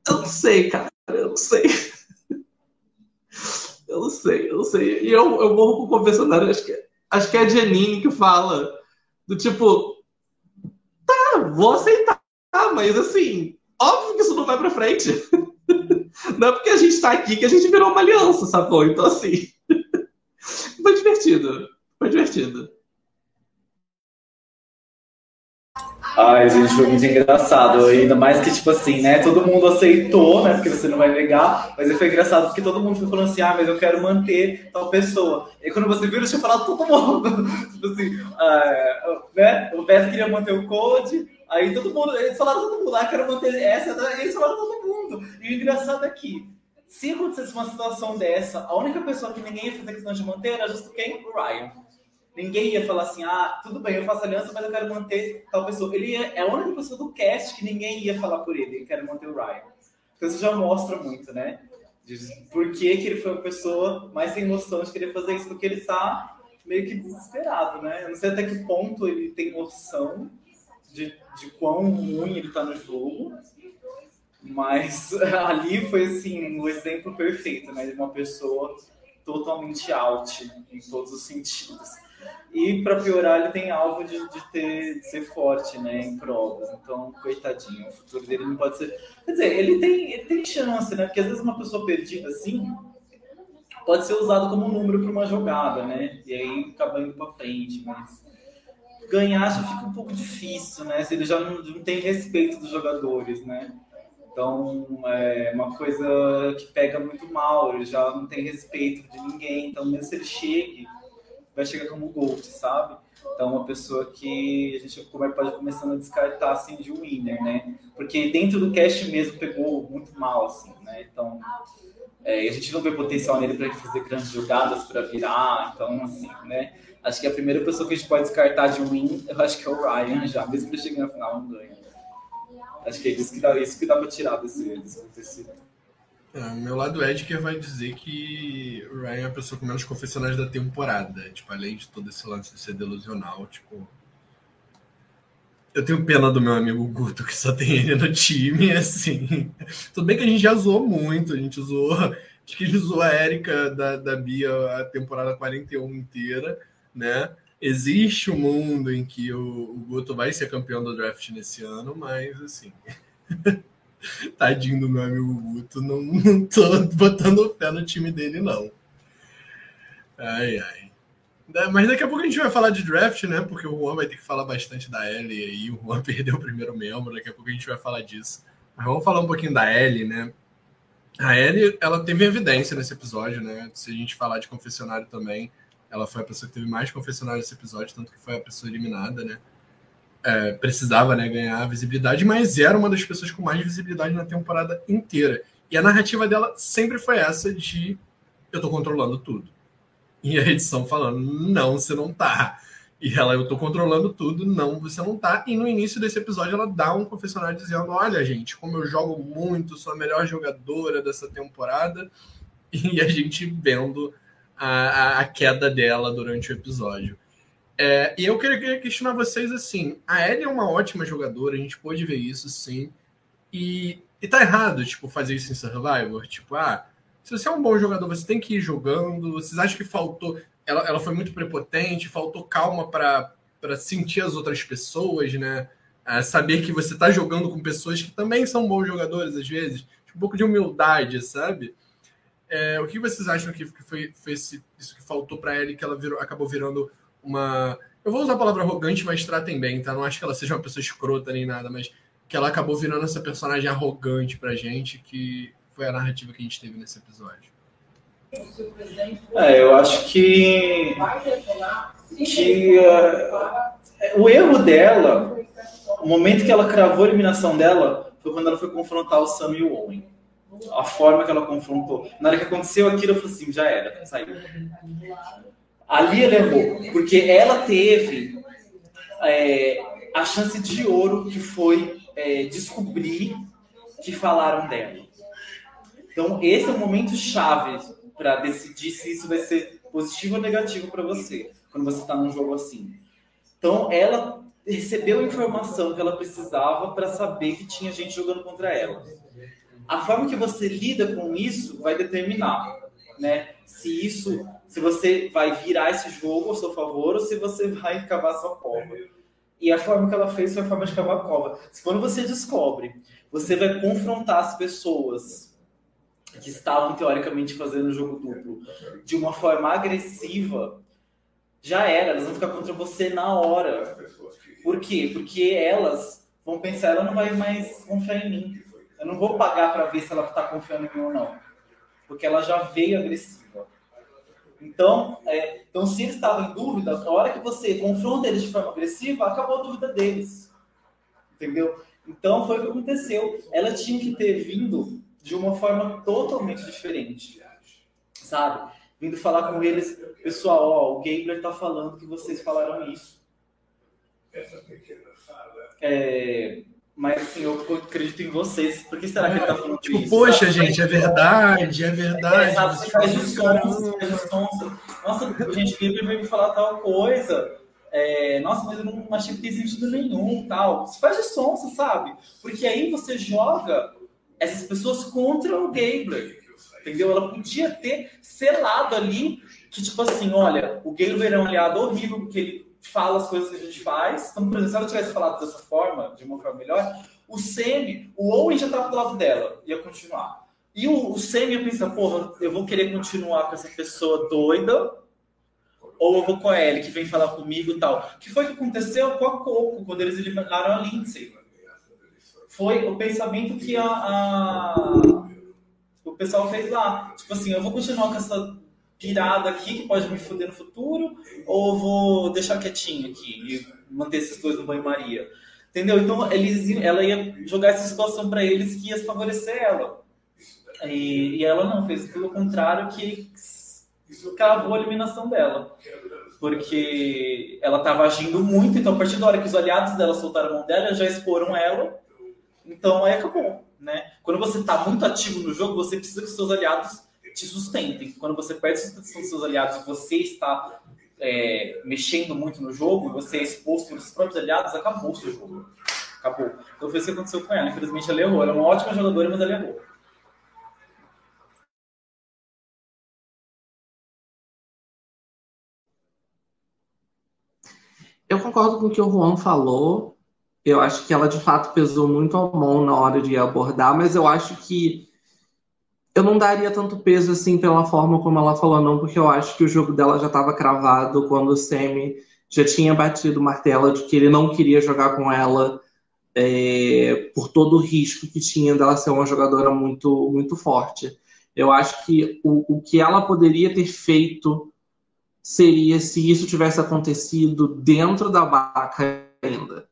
Eu não sei, cara. Eu não sei. Eu não sei, eu não sei. E eu, eu morro com o confessionário, acho que, acho que é a Janine que fala do tipo. Tá, vou aceitar, mas assim, Óbvio que isso não vai pra frente. Não é porque a gente tá aqui que a gente virou uma aliança, sacou? Então, assim. Foi divertido. Foi divertido.
Ai, gente, foi muito engraçado. Ainda mais que, tipo assim, né? Todo mundo aceitou, né? Porque você não vai negar. Mas foi engraçado porque todo mundo ficou falando assim: ah, mas eu quero manter tal pessoa. E quando você viu, eu tinha falado todo mundo. tipo assim, ah, né? O Bess queria manter o Code. Aí todo mundo, eles falaram todo mundo, ah, quero manter essa, eles falaram todo mundo. E o engraçado é que, se acontecesse uma situação dessa, a única pessoa que ninguém ia fazer questão de manter era justo quem? O Ryan. Ninguém ia falar assim, ah, tudo bem, eu faço aliança, mas eu quero manter tal pessoa. Ele ia, é a única pessoa do cast que ninguém ia falar por ele, eu quero manter o Ryan. Então isso já mostra muito, né? Por que, que ele foi uma pessoa mais sem noção de querer fazer isso, porque ele tá meio que desesperado, né? Eu não sei até que ponto ele tem noção de, de quão ruim ele tá no jogo. Mas ali foi assim, o um exemplo perfeito, né? De uma pessoa totalmente out em todos os sentidos. E para piorar, ele tem alvo de, de, ter, de ser forte né, em provas. Então, coitadinho, o futuro dele não pode ser. Quer dizer, ele tem, ele tem chance, né? Porque às vezes uma pessoa perdida assim pode ser usado como número para uma jogada, né? E aí acaba indo para frente. Mas ganhar já fica um pouco difícil, né? Se ele já não, não tem respeito dos jogadores, né? Então, é uma coisa que pega muito mal, ele já não tem respeito de ninguém. Então, mesmo se ele chegue, vai chegar como Gold, sabe? Então, uma pessoa que a gente pode começando a descartar assim, de winner, né? Porque dentro do cast mesmo pegou muito mal, assim, né? Então, é, a gente não vê potencial nele para fazer grandes jogadas para virar. Então, assim, né? Acho que a primeira pessoa que a gente pode descartar de win, eu acho que é o Ryan já, mesmo que ele chegue na final, não ganha. Acho que é isso que dá, isso que dá pra tirar desse, desse.
É, meu lado Edgar vai dizer que o Ryan é a pessoa com menos confessionais da temporada. Tipo, além de todo esse lance de ser delusional, tipo. Eu tenho pena do meu amigo Guto, que só tem ele no time, assim. Tudo bem que a gente já zoou muito, a gente zoou. Acho que zoou a Erika da, da Bia a temporada 41 inteira né? Existe um mundo em que o, o Guto vai ser campeão do draft nesse ano, mas assim. Tadinho do meu amigo Guto, não, não tô botando fé no time dele, não. Ai, ai. Mas daqui a pouco a gente vai falar de draft, né? Porque o Juan vai ter que falar bastante da Ellie aí. O Juan perdeu o primeiro membro, daqui a pouco a gente vai falar disso. Mas vamos falar um pouquinho da Ellie, né? A Ellie, ela teve evidência nesse episódio, né? Se a gente falar de confessionário também, ela foi a pessoa que teve mais confessionário nesse episódio, tanto que foi a pessoa eliminada, né? É, precisava né, ganhar visibilidade, mas era uma das pessoas com mais visibilidade na temporada inteira. E a narrativa dela sempre foi essa de eu tô controlando tudo. E a edição falando, não, você não tá. E ela, eu tô controlando tudo, não, você não tá. E no início desse episódio ela dá um confessionário dizendo: Olha, gente, como eu jogo muito, sou a melhor jogadora dessa temporada. E a gente vendo a, a queda dela durante o episódio. É, e eu queria questionar vocês assim: a Ellie é uma ótima jogadora, a gente pode ver isso sim. E, e tá errado, tipo, fazer isso em Survivor? Tipo, ah, se você é um bom jogador, você tem que ir jogando. Vocês acham que faltou. Ela, ela foi muito prepotente, faltou calma para sentir as outras pessoas, né? saber que você tá jogando com pessoas que também são bons jogadores às vezes. Tipo, um pouco de humildade, sabe? É, o que vocês acham que, foi, foi esse, isso que faltou para ela que ela virou, acabou virando uma. Eu vou usar a palavra arrogante, mas tratem bem, tá? Não acho que ela seja uma pessoa escrota nem nada, mas que ela acabou virando essa personagem arrogante pra gente, que foi a narrativa que a gente teve nesse episódio.
É, eu acho que. que uh, o erro dela, o momento que ela cravou a eliminação dela, foi quando ela foi confrontar o Sam e o Owen a forma que ela confrontou. Na hora que aconteceu aquilo, eu falei assim, já era, saiu. Ali ela errou, porque ela teve é, a chance de ouro que foi é, descobrir que falaram dela. Então, esse é o momento chave para decidir se isso vai ser positivo ou negativo para você, quando você está num jogo assim. Então, ela recebeu a informação que ela precisava para saber que tinha gente jogando contra ela a forma que você lida com isso vai determinar, né? Se isso, se você vai virar esse jogo ao seu favor ou se você vai cavar sua cova. E a forma que ela fez foi a forma de cavar a cova. Se quando você descobre, você vai confrontar as pessoas que estavam teoricamente fazendo o jogo duplo de uma forma agressiva, já era, elas vão ficar contra você na hora. Por quê? Porque elas vão pensar, ela não vai mais confiar em mim. Eu não vou pagar para ver se ela está confiando em mim ou não. Porque ela já veio agressiva. Então, é, então, se eles estavam em dúvida, na hora que você confronta eles de forma agressiva, acabou a dúvida deles. Entendeu? Então, foi o que aconteceu. Ela tinha que ter vindo de uma forma totalmente diferente. Sabe? Vindo falar com eles, pessoal, ó, o Gabler tá falando que vocês falaram isso. É, mas assim, eu acredito em vocês. Por que será que ele tá falando
tipo,
isso?
Poxa, gente, é verdade, é verdade. É,
sabe, você faz de sonso, Nossa, gente, Bíblia veio me falar tal coisa. É, nossa, mas eu não achei que tem sentido nenhum, tal. Você faz de sonso, sabe? Porque aí você joga essas pessoas contra o Gabler. Entendeu? Ela podia ter selado ali que, tipo assim, olha, o Gabler é um aliado horrível porque ele fala as coisas que a gente faz. Então, por exemplo, se ela tivesse falado dessa forma, de uma forma melhor, o Semi, o Owen já estava do lado dela, ia continuar. E o, o Semi ia pensar, porra, eu vou querer continuar com essa pessoa doida, ou eu vou com a Ellie, que vem falar comigo e tal. que foi que aconteceu com a Coco, quando eles eliminaram a Lindsay? Foi o pensamento que a, a, o pessoal fez lá. Tipo assim, eu vou continuar com essa pirada aqui que pode me foder no futuro, ou vou deixar quietinho aqui e manter esses dois no banho-maria. Entendeu? Então eles, ela ia jogar essa situação para eles que ia favorecer ela. E, e ela não, fez tudo o contrário que cavou a eliminação dela. Porque ela estava agindo muito, então a partir da hora que os aliados dela soltaram a mão dela, já exporam ela. Então aí acabou. Né? Quando você está muito ativo no jogo, você precisa que seus aliados te sustentem. Quando você perde dos seus aliados você está é, mexendo muito no jogo, você é exposto pelos próprios aliados, acabou o seu jogo. Acabou. Então foi isso que aconteceu com ela. Infelizmente ela errou. Ela é uma ótima jogadora, mas ela errou.
Eu concordo com o que o Juan falou. Eu acho que ela de fato pesou muito a mão na hora de abordar, mas eu acho que eu não daria tanto peso assim pela forma como ela falou, não, porque eu acho que o jogo dela já estava cravado quando o Semi já tinha batido o martelo de que ele não queria jogar com ela é, por todo o risco que tinha dela ser uma jogadora muito, muito forte. Eu acho que o, o que ela poderia ter feito seria se isso tivesse acontecido dentro da Baca ainda.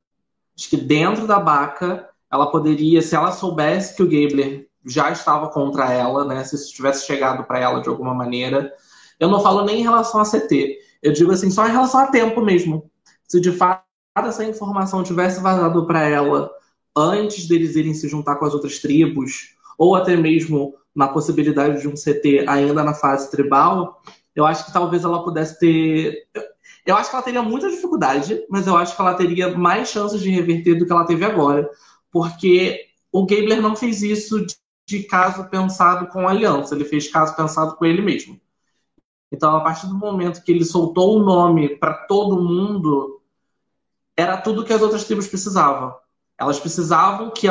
Acho que dentro da Baca ela poderia, se ela soubesse que o Gabler já estava contra ela, né? Se isso tivesse chegado para ela de alguma maneira. Eu não falo nem em relação a CT. Eu digo assim, só em relação a tempo mesmo. Se de fato essa informação tivesse vazado para ela antes deles irem se juntar com as outras tribos, ou até mesmo na possibilidade de um CT ainda na fase tribal, eu acho que talvez ela pudesse ter. Eu acho que ela teria muita dificuldade, mas eu acho que ela teria mais chances de reverter do que ela teve agora. Porque o Gabler não fez isso de caso pensado com aliança, ele fez caso pensado com ele mesmo. Então, a partir do momento que ele soltou o nome para todo mundo, era tudo que as outras tribos precisavam. Elas precisavam que,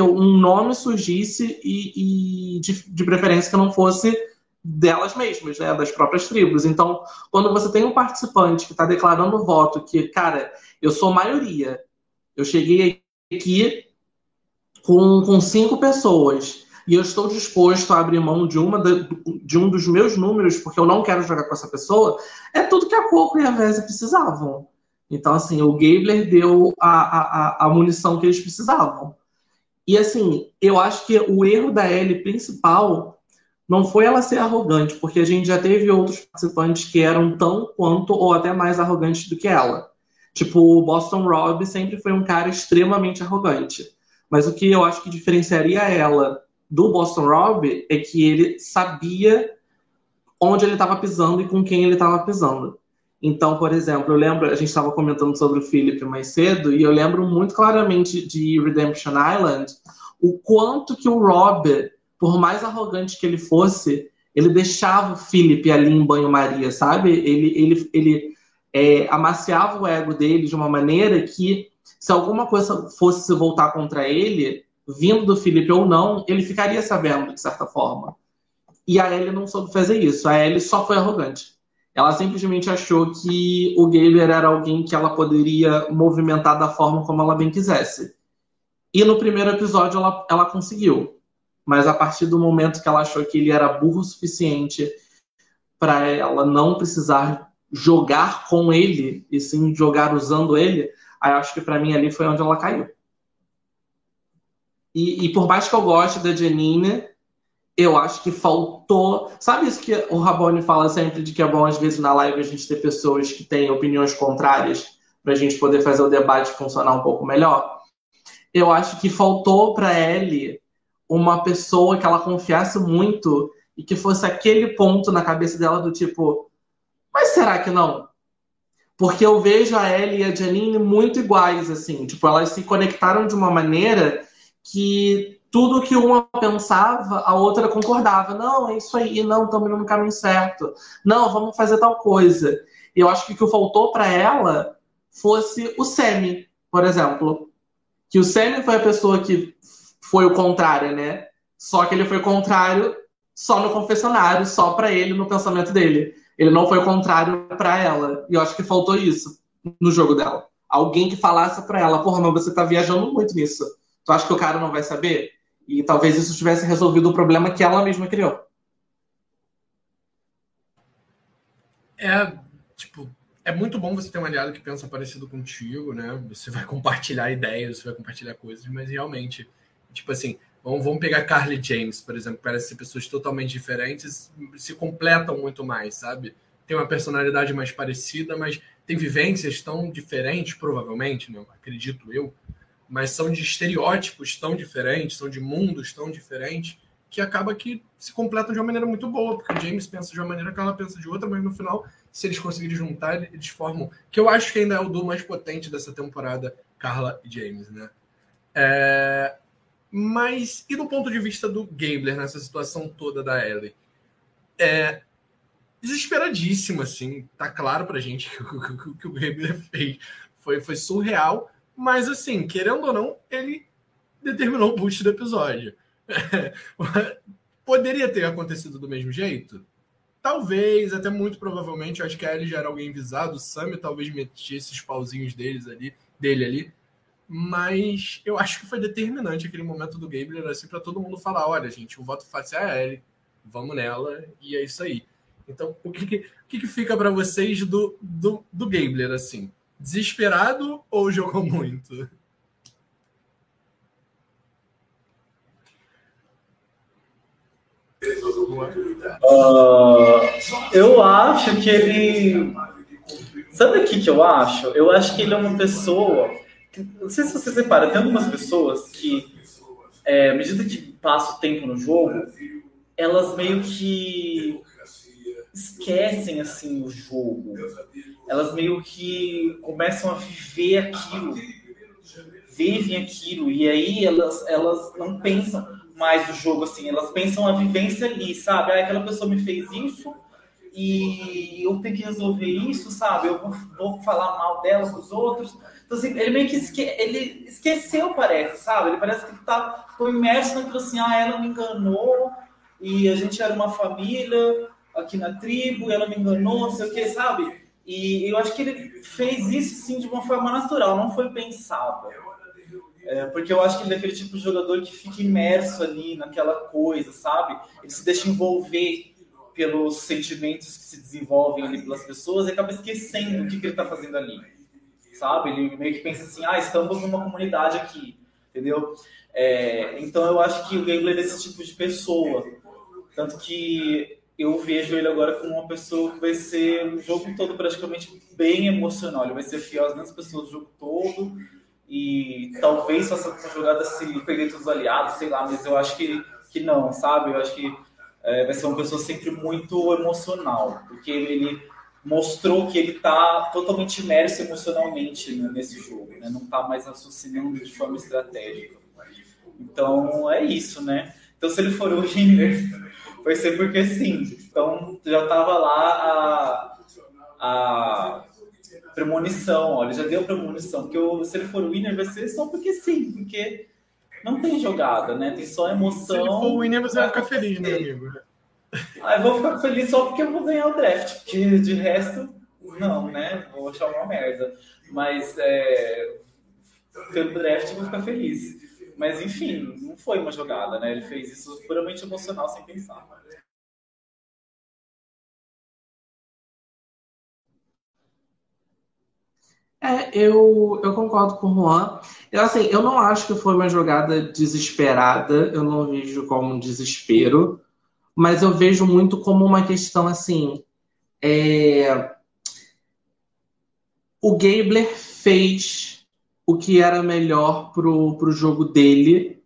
um nome surgisse e, e de, de, preferência que não fosse delas mesmas, né, das próprias tribos. Então, quando você tem um participante que está declarando voto que, cara, eu sou maioria, eu cheguei aqui com, com cinco pessoas e eu estou disposto a abrir mão de, uma de um dos meus números porque eu não quero jogar com essa pessoa, é tudo que a Coco e a Vese precisavam. Então, assim, o Gabler deu a, a, a munição que eles precisavam. E, assim, eu acho que o erro da Ellie principal não foi ela ser arrogante, porque a gente já teve outros participantes que eram tão quanto ou até mais arrogantes do que ela. Tipo, o Boston Rob sempre foi um cara extremamente arrogante. Mas o que eu acho que diferenciaria ela do Boston Rob é que ele sabia onde ele estava pisando e com quem ele estava pisando. Então, por exemplo, eu lembro, a gente estava comentando sobre o Philip mais cedo, e eu lembro muito claramente de Redemption Island o quanto que o Rob, por mais arrogante que ele fosse, ele deixava o Philip ali em banho-maria, sabe? Ele, ele, ele é, amaciava o ego dele de uma maneira que, se alguma coisa fosse se voltar contra ele, vindo do Philip ou não, ele ficaria sabendo, de certa forma. E a Ellie não soube fazer isso. A Ellie só foi arrogante. Ela simplesmente achou que o Gaber era alguém que ela poderia movimentar da forma como ela bem quisesse. E no primeiro episódio ela, ela conseguiu. Mas a partir do momento que ela achou que ele era burro o suficiente para ela não precisar jogar com ele, e sim jogar usando ele, aí acho que para mim ali foi onde ela caiu. E, e por mais que eu goste da Janine, eu acho que faltou. Sabe isso que o Rabone fala sempre de que é bom, às vezes, na live a gente ter pessoas que têm opiniões contrárias para a gente poder fazer o debate funcionar um pouco melhor? Eu acho que faltou para Ellie uma pessoa que ela confiasse muito e que fosse aquele ponto na cabeça dela do tipo, mas será que não? Porque eu vejo a Ellie e a Janine muito iguais, assim. Tipo, elas se conectaram de uma maneira que tudo que uma pensava, a outra concordava. Não, é isso aí, não, estamos no caminho certo. Não, vamos fazer tal coisa. E eu acho que o que faltou para ela fosse o Semi, por exemplo. Que o Semi foi a pessoa que foi o contrário, né? Só que ele foi contrário só no confessionário, só para ele, no pensamento dele. Ele não foi o contrário para ela. E eu acho que faltou isso no jogo dela. Alguém que falasse para ela, porra, mas você tá viajando muito nisso. Tu acha que o cara não vai saber? E talvez isso tivesse resolvido o problema que ela mesma criou.
É, tipo, é muito bom você ter um aliado que pensa parecido contigo, né? Você vai compartilhar ideias, você vai compartilhar coisas, mas realmente, tipo assim, vamos, vamos pegar Carly James, por exemplo, parece ser pessoas totalmente diferentes, se completam muito mais, sabe? Tem uma personalidade mais parecida, mas tem vivências tão diferentes, provavelmente, né? Acredito eu, mas são de estereótipos tão diferentes, são de mundos tão diferentes, que acaba que se completam de uma maneira muito boa, porque o James pensa de uma maneira que ela pensa de outra, mas no final, se eles conseguirem juntar, eles formam. Que eu acho que ainda é o duo mais potente dessa temporada, Carla e James, né? É... Mas, e do ponto de vista do Gabler nessa situação toda da Ellie? É desesperadíssimo, assim. Tá claro pra gente que o que o Gabler fez foi, foi surreal. Mas, assim, querendo ou não, ele determinou o boost do episódio. Poderia ter acontecido do mesmo jeito? Talvez, até muito provavelmente. Eu acho que a Ellie já era alguém visado. O Sammy talvez metesse os pauzinhos deles ali, dele ali. Mas eu acho que foi determinante aquele momento do Gabriel, assim, para todo mundo falar: olha, gente, o voto fácil é a Ellie, vamos nela, e é isso aí. Então, o que, que, o que, que fica para vocês do, do, do Gabler, assim? Desesperado ou jogou muito?
Uh, eu acho que ele. Sabe o que eu acho? Eu acho que ele é uma pessoa. Não sei se você separa, tem algumas pessoas que, é, à medida que passa o tempo no jogo, elas meio que esquecem assim o jogo elas meio que começam a viver aquilo, vivem aquilo, e aí elas, elas não pensam mais no jogo assim, elas pensam a vivência ali, sabe? Ah, aquela pessoa me fez isso, e eu tenho que resolver isso, sabe? Eu vou, vou falar mal dela com os outros. Então, assim, ele meio que esque ele esqueceu, parece, sabe? Ele parece que tá, ficou imerso naquilo assim, ah, ela me enganou e a gente era uma família aqui na tribo, ela me enganou, não sei o que, sabe? E eu acho que ele fez isso, sim, de uma forma natural, não foi pensado. É, porque eu acho que ele é aquele tipo de jogador que fica imerso ali naquela coisa, sabe? Ele se deixa envolver pelos sentimentos que se desenvolvem ali pelas pessoas e acaba esquecendo o que, que ele está fazendo ali, sabe? Ele meio que pensa assim, ah, estamos numa comunidade aqui, entendeu? É, então eu acho que o Gambler é desse tipo de pessoa, tanto que eu vejo ele agora como uma pessoa que vai ser o jogo todo praticamente bem emocional, ele vai ser fiel às mesmas pessoas o jogo todo e talvez faça uma jogada se perder todos os aliados, sei lá, mas eu acho que, que não, sabe? Eu acho que é, vai ser uma pessoa sempre muito emocional, porque ele mostrou que ele está totalmente imerso emocionalmente né, nesse jogo, né? não está mais raciocinando de forma estratégica. Então é isso, né? Então se ele for o winner, vai ser porque sim. Então já estava lá a, a premonição, olha, já deu premonição, porque o, se ele for o winner vai ser só porque sim, porque não tem jogada, né? Tem só emoção. Se ele
for o winner, você vai ficar feliz, meu amigo.
Ah, eu vou ficar feliz só porque eu vou ganhar o draft, porque de resto, não, né? Vou achar uma merda. Mas é, pelo draft eu vou ficar feliz. Mas enfim, não foi uma jogada, né? Ele fez isso puramente emocional, sem pensar.
É, eu, eu concordo com o Juan. Eu, assim, eu não acho que foi uma jogada desesperada, eu não vejo como um desespero, mas eu vejo muito como uma questão assim. É... O Gabler fez o que era melhor pro, pro jogo dele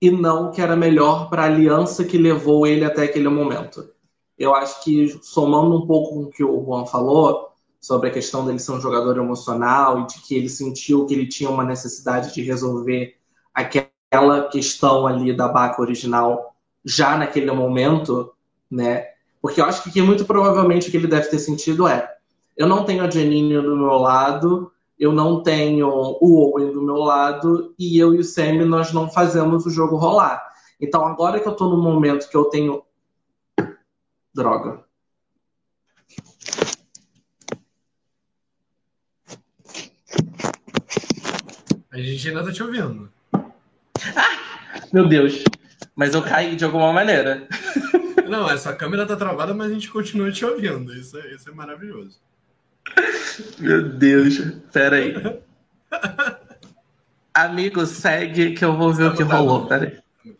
e não o que era melhor para a aliança que levou ele até aquele momento. Eu acho que, somando um pouco com o que o Juan falou, sobre a questão dele ser um jogador emocional e de que ele sentiu que ele tinha uma necessidade de resolver aquela questão ali da Baca original já naquele momento, né? Porque eu acho que muito provavelmente o que ele deve ter sentido é: eu não tenho a Janine do meu lado, eu não tenho o Owen do meu lado, e eu e o Sammy nós não fazemos o jogo rolar. Então agora que eu tô no momento que eu tenho. Droga.
A gente ainda tá te ouvindo.
Ah, meu Deus. Mas eu caí de alguma maneira.
Não, essa câmera tá travada, mas a gente continua te ouvindo. Isso é, isso é maravilhoso.
Meu Deus. Pera aí. Amigo, segue que eu vou ver tá o que mutado, rolou. Pera aí.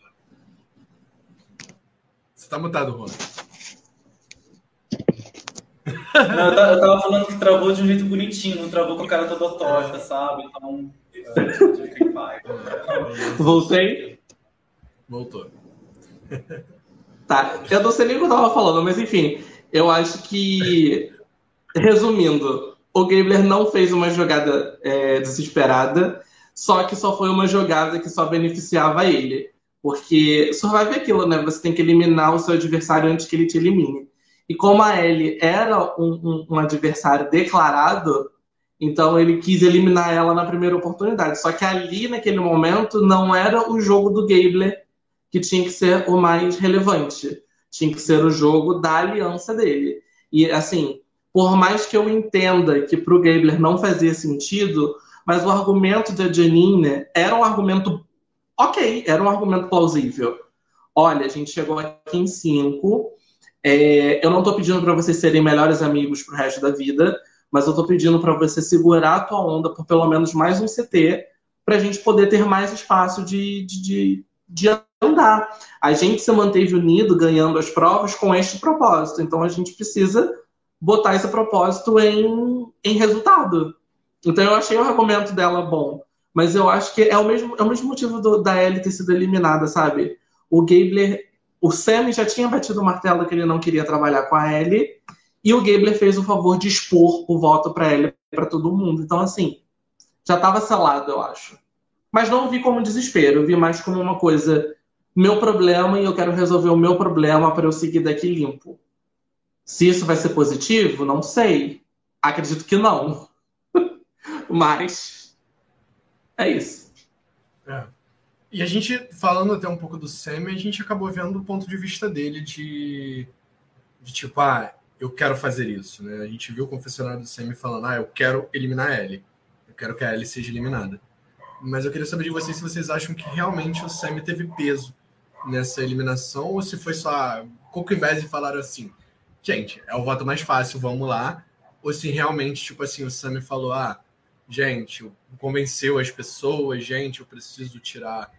Você tá mutado, Juan.
Não, eu, tava, eu tava falando que travou de um jeito bonitinho, não travou com a cara toda torta, sabe? Então.
Voltei?
Voltou.
Tá, eu não sei nem o que eu tava falando, mas enfim, eu acho que, resumindo, o Gabler não fez uma jogada é, desesperada, só que só foi uma jogada que só beneficiava ele. Porque Survive aquilo, né? Você tem que eliminar o seu adversário antes que ele te elimine. E como a Ellie era um, um, um adversário declarado, então ele quis eliminar ela na primeira oportunidade. Só que ali, naquele momento, não era o jogo do Gabler que tinha que ser o mais relevante. Tinha que ser o jogo da aliança dele. E assim, por mais que eu entenda que para o Gabler não fazia sentido, mas o argumento da Janine era um argumento ok, era um argumento plausível. Olha, a gente chegou aqui em cinco. É, eu não estou pedindo para vocês serem melhores amigos para o resto da vida, mas eu estou pedindo para você segurar a tua onda por pelo menos mais um CT, para a gente poder ter mais espaço de, de, de, de andar. A gente se manteve unido ganhando as provas com este propósito, então a gente precisa botar esse propósito em, em resultado. Então eu achei o argumento dela bom, mas eu acho que é o mesmo, é o mesmo motivo do, da Ellie ter sido eliminada, sabe? O Gabler, o Sam já tinha batido o martelo que ele não queria trabalhar com a Ellie, e o Gabler fez o favor de expor o voto para ele, para todo mundo. Então, assim, já estava selado, eu acho. Mas não vi como desespero, vi mais como uma coisa, meu problema e eu quero resolver o meu problema para eu seguir daqui limpo. Se isso vai ser positivo, não sei. Acredito que não. Mas é isso.
É. E a gente, falando até um pouco do Sammy, a gente acabou vendo o ponto de vista dele de, de tipo, ah, eu quero fazer isso. Né? A gente viu o confessionário do Sammy falando, ah, eu quero eliminar a Ellie. Eu quero que a Ellie seja eliminada. Mas eu queria saber de vocês se vocês acham que realmente o Sammy teve peso nessa eliminação ou se foi só Coco e falaram assim, gente, é o voto mais fácil, vamos lá. Ou se realmente, tipo assim, o Sammy falou, ah, gente, convenceu as pessoas, gente, eu preciso tirar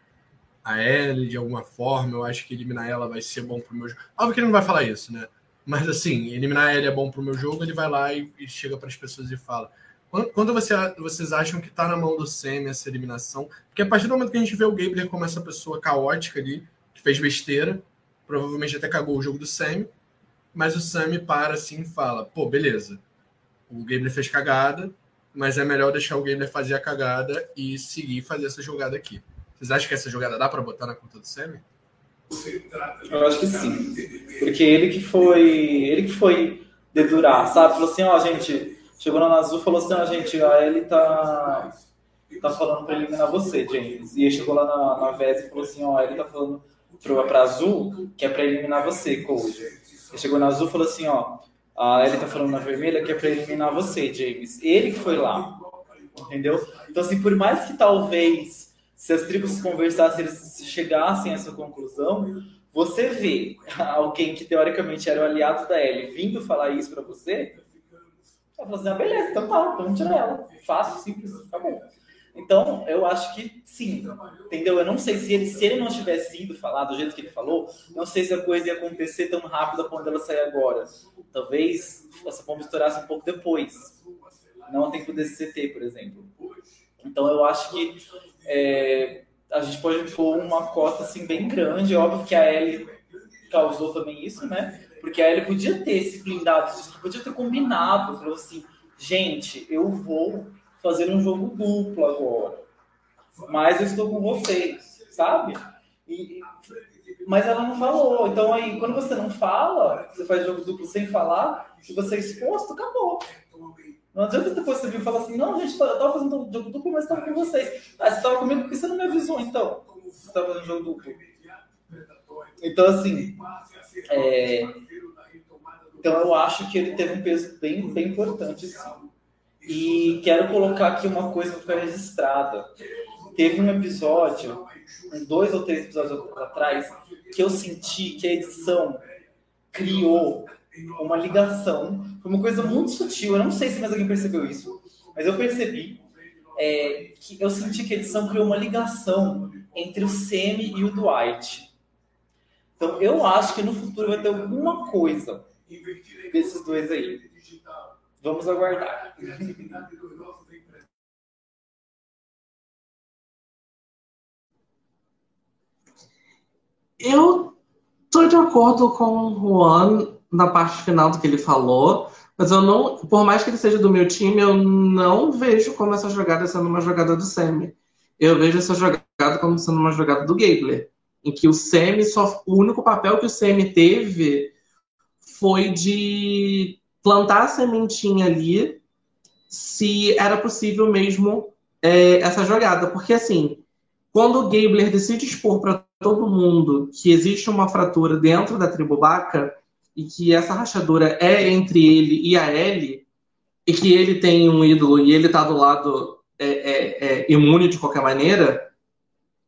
a Ellie de alguma forma, eu acho que eliminar ela vai ser bom pro meu jogo. Óbvio que ele não vai falar isso, né? Mas assim, eliminar a é bom pro meu jogo, ele vai lá e, e chega para as pessoas e fala. Quando, quando você, vocês acham que tá na mão do Sammy essa eliminação? Porque a partir do momento que a gente vê o Gabler como essa pessoa caótica ali, que fez besteira, provavelmente até cagou o jogo do Sammy, mas o Sammy para assim e fala: pô, beleza, o Gabler fez cagada, mas é melhor deixar o Gabler fazer a cagada e seguir fazer essa jogada aqui. Vocês acham que essa jogada dá para botar na conta do Sammy?
Eu acho que sim. Porque ele que foi. Ele que foi dedurar, sabe? Falou assim, ó, gente, chegou na Azul falou assim, ó, gente, a ele tá. Tá falando pra eliminar você, James. E ele chegou lá na, na VES e falou assim, ó, ele tá falando pra, pra Azul que é pra eliminar você, Cold. Ele chegou na Azul e falou assim, ó, a Ellie tá falando na vermelha que é pra eliminar você, James. Ele que foi lá. Entendeu? Então, assim, por mais que talvez se as tribos conversassem, eles chegassem a essa conclusão, você vê alguém que teoricamente era o aliado da Ellie vindo falar isso para você, ela fala assim, ah, beleza, então tá, vamos tirar ela. Fácil, simples, acabou. Então, eu acho que sim, entendeu? Eu não sei se ele, se ele não tivesse ido falar do jeito que ele falou, não sei se a coisa ia acontecer tão rápido quando ela sair agora. Talvez essa bomba estourasse um pouco depois. Não a tempo desse CT, por exemplo. Então, eu acho que é, a gente pode pôr uma cota assim bem grande. Óbvio que a Ellie causou também isso, né? Porque a Ellie podia ter esse blindado, podia ter combinado, falou assim, gente, eu vou fazer um jogo duplo agora, mas eu estou com vocês, sabe? E, mas ela não falou. Então aí, quando você não fala, você faz jogo duplo sem falar, e você é exposto, acabou. Não adianta depois você vir e falar assim, não, gente, eu tava fazendo jogo duplo, mas estava com vocês. Ah, você estava comigo porque você não me avisou, então. Você estava fazendo jogo duplo. Então, assim, é... então eu acho que ele teve um peso bem, bem importante, sim. E quero colocar aqui uma coisa para ficar registrada. Teve um episódio, dois ou três episódios atrás, que eu senti que a edição criou uma ligação. Foi uma coisa muito sutil. Eu não sei se mais alguém percebeu isso, mas eu percebi é, que eu senti que a edição criou uma ligação entre o Semi e o Dwight. Então eu acho que no futuro vai ter alguma coisa desses dois aí. Vamos aguardar.
Eu estou de acordo com o Juan na parte final do que ele falou, mas eu não, por mais que ele seja do meu time, eu não vejo como essa jogada sendo uma jogada do Semi. Eu vejo essa jogada como sendo uma jogada do Gabler, em que o Semi só o único papel que o Semi teve foi de plantar a sementinha ali, se era possível mesmo é, essa jogada, porque assim, quando o Gabler decide expor para todo mundo que existe uma fratura dentro da tribo Baca, e que essa rachadura é entre ele e a Ellie, e que ele tem um ídolo e ele está do lado é, é, é, imune de qualquer maneira,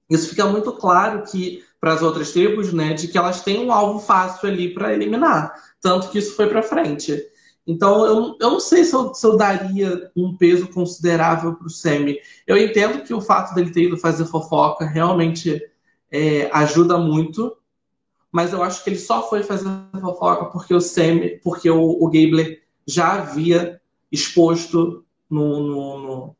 isso fica muito claro que para as outras tribos, né, de que elas têm um alvo fácil ali para eliminar, tanto que isso foi para frente. Então, eu, eu não sei se eu, se eu daria um peso considerável para o Semi. Eu entendo que o fato dele ter ido fazer fofoca realmente é, ajuda muito, mas eu acho que ele só foi fazer fofoca porque o Sam, porque o, o Gabler já havia exposto no, no, no,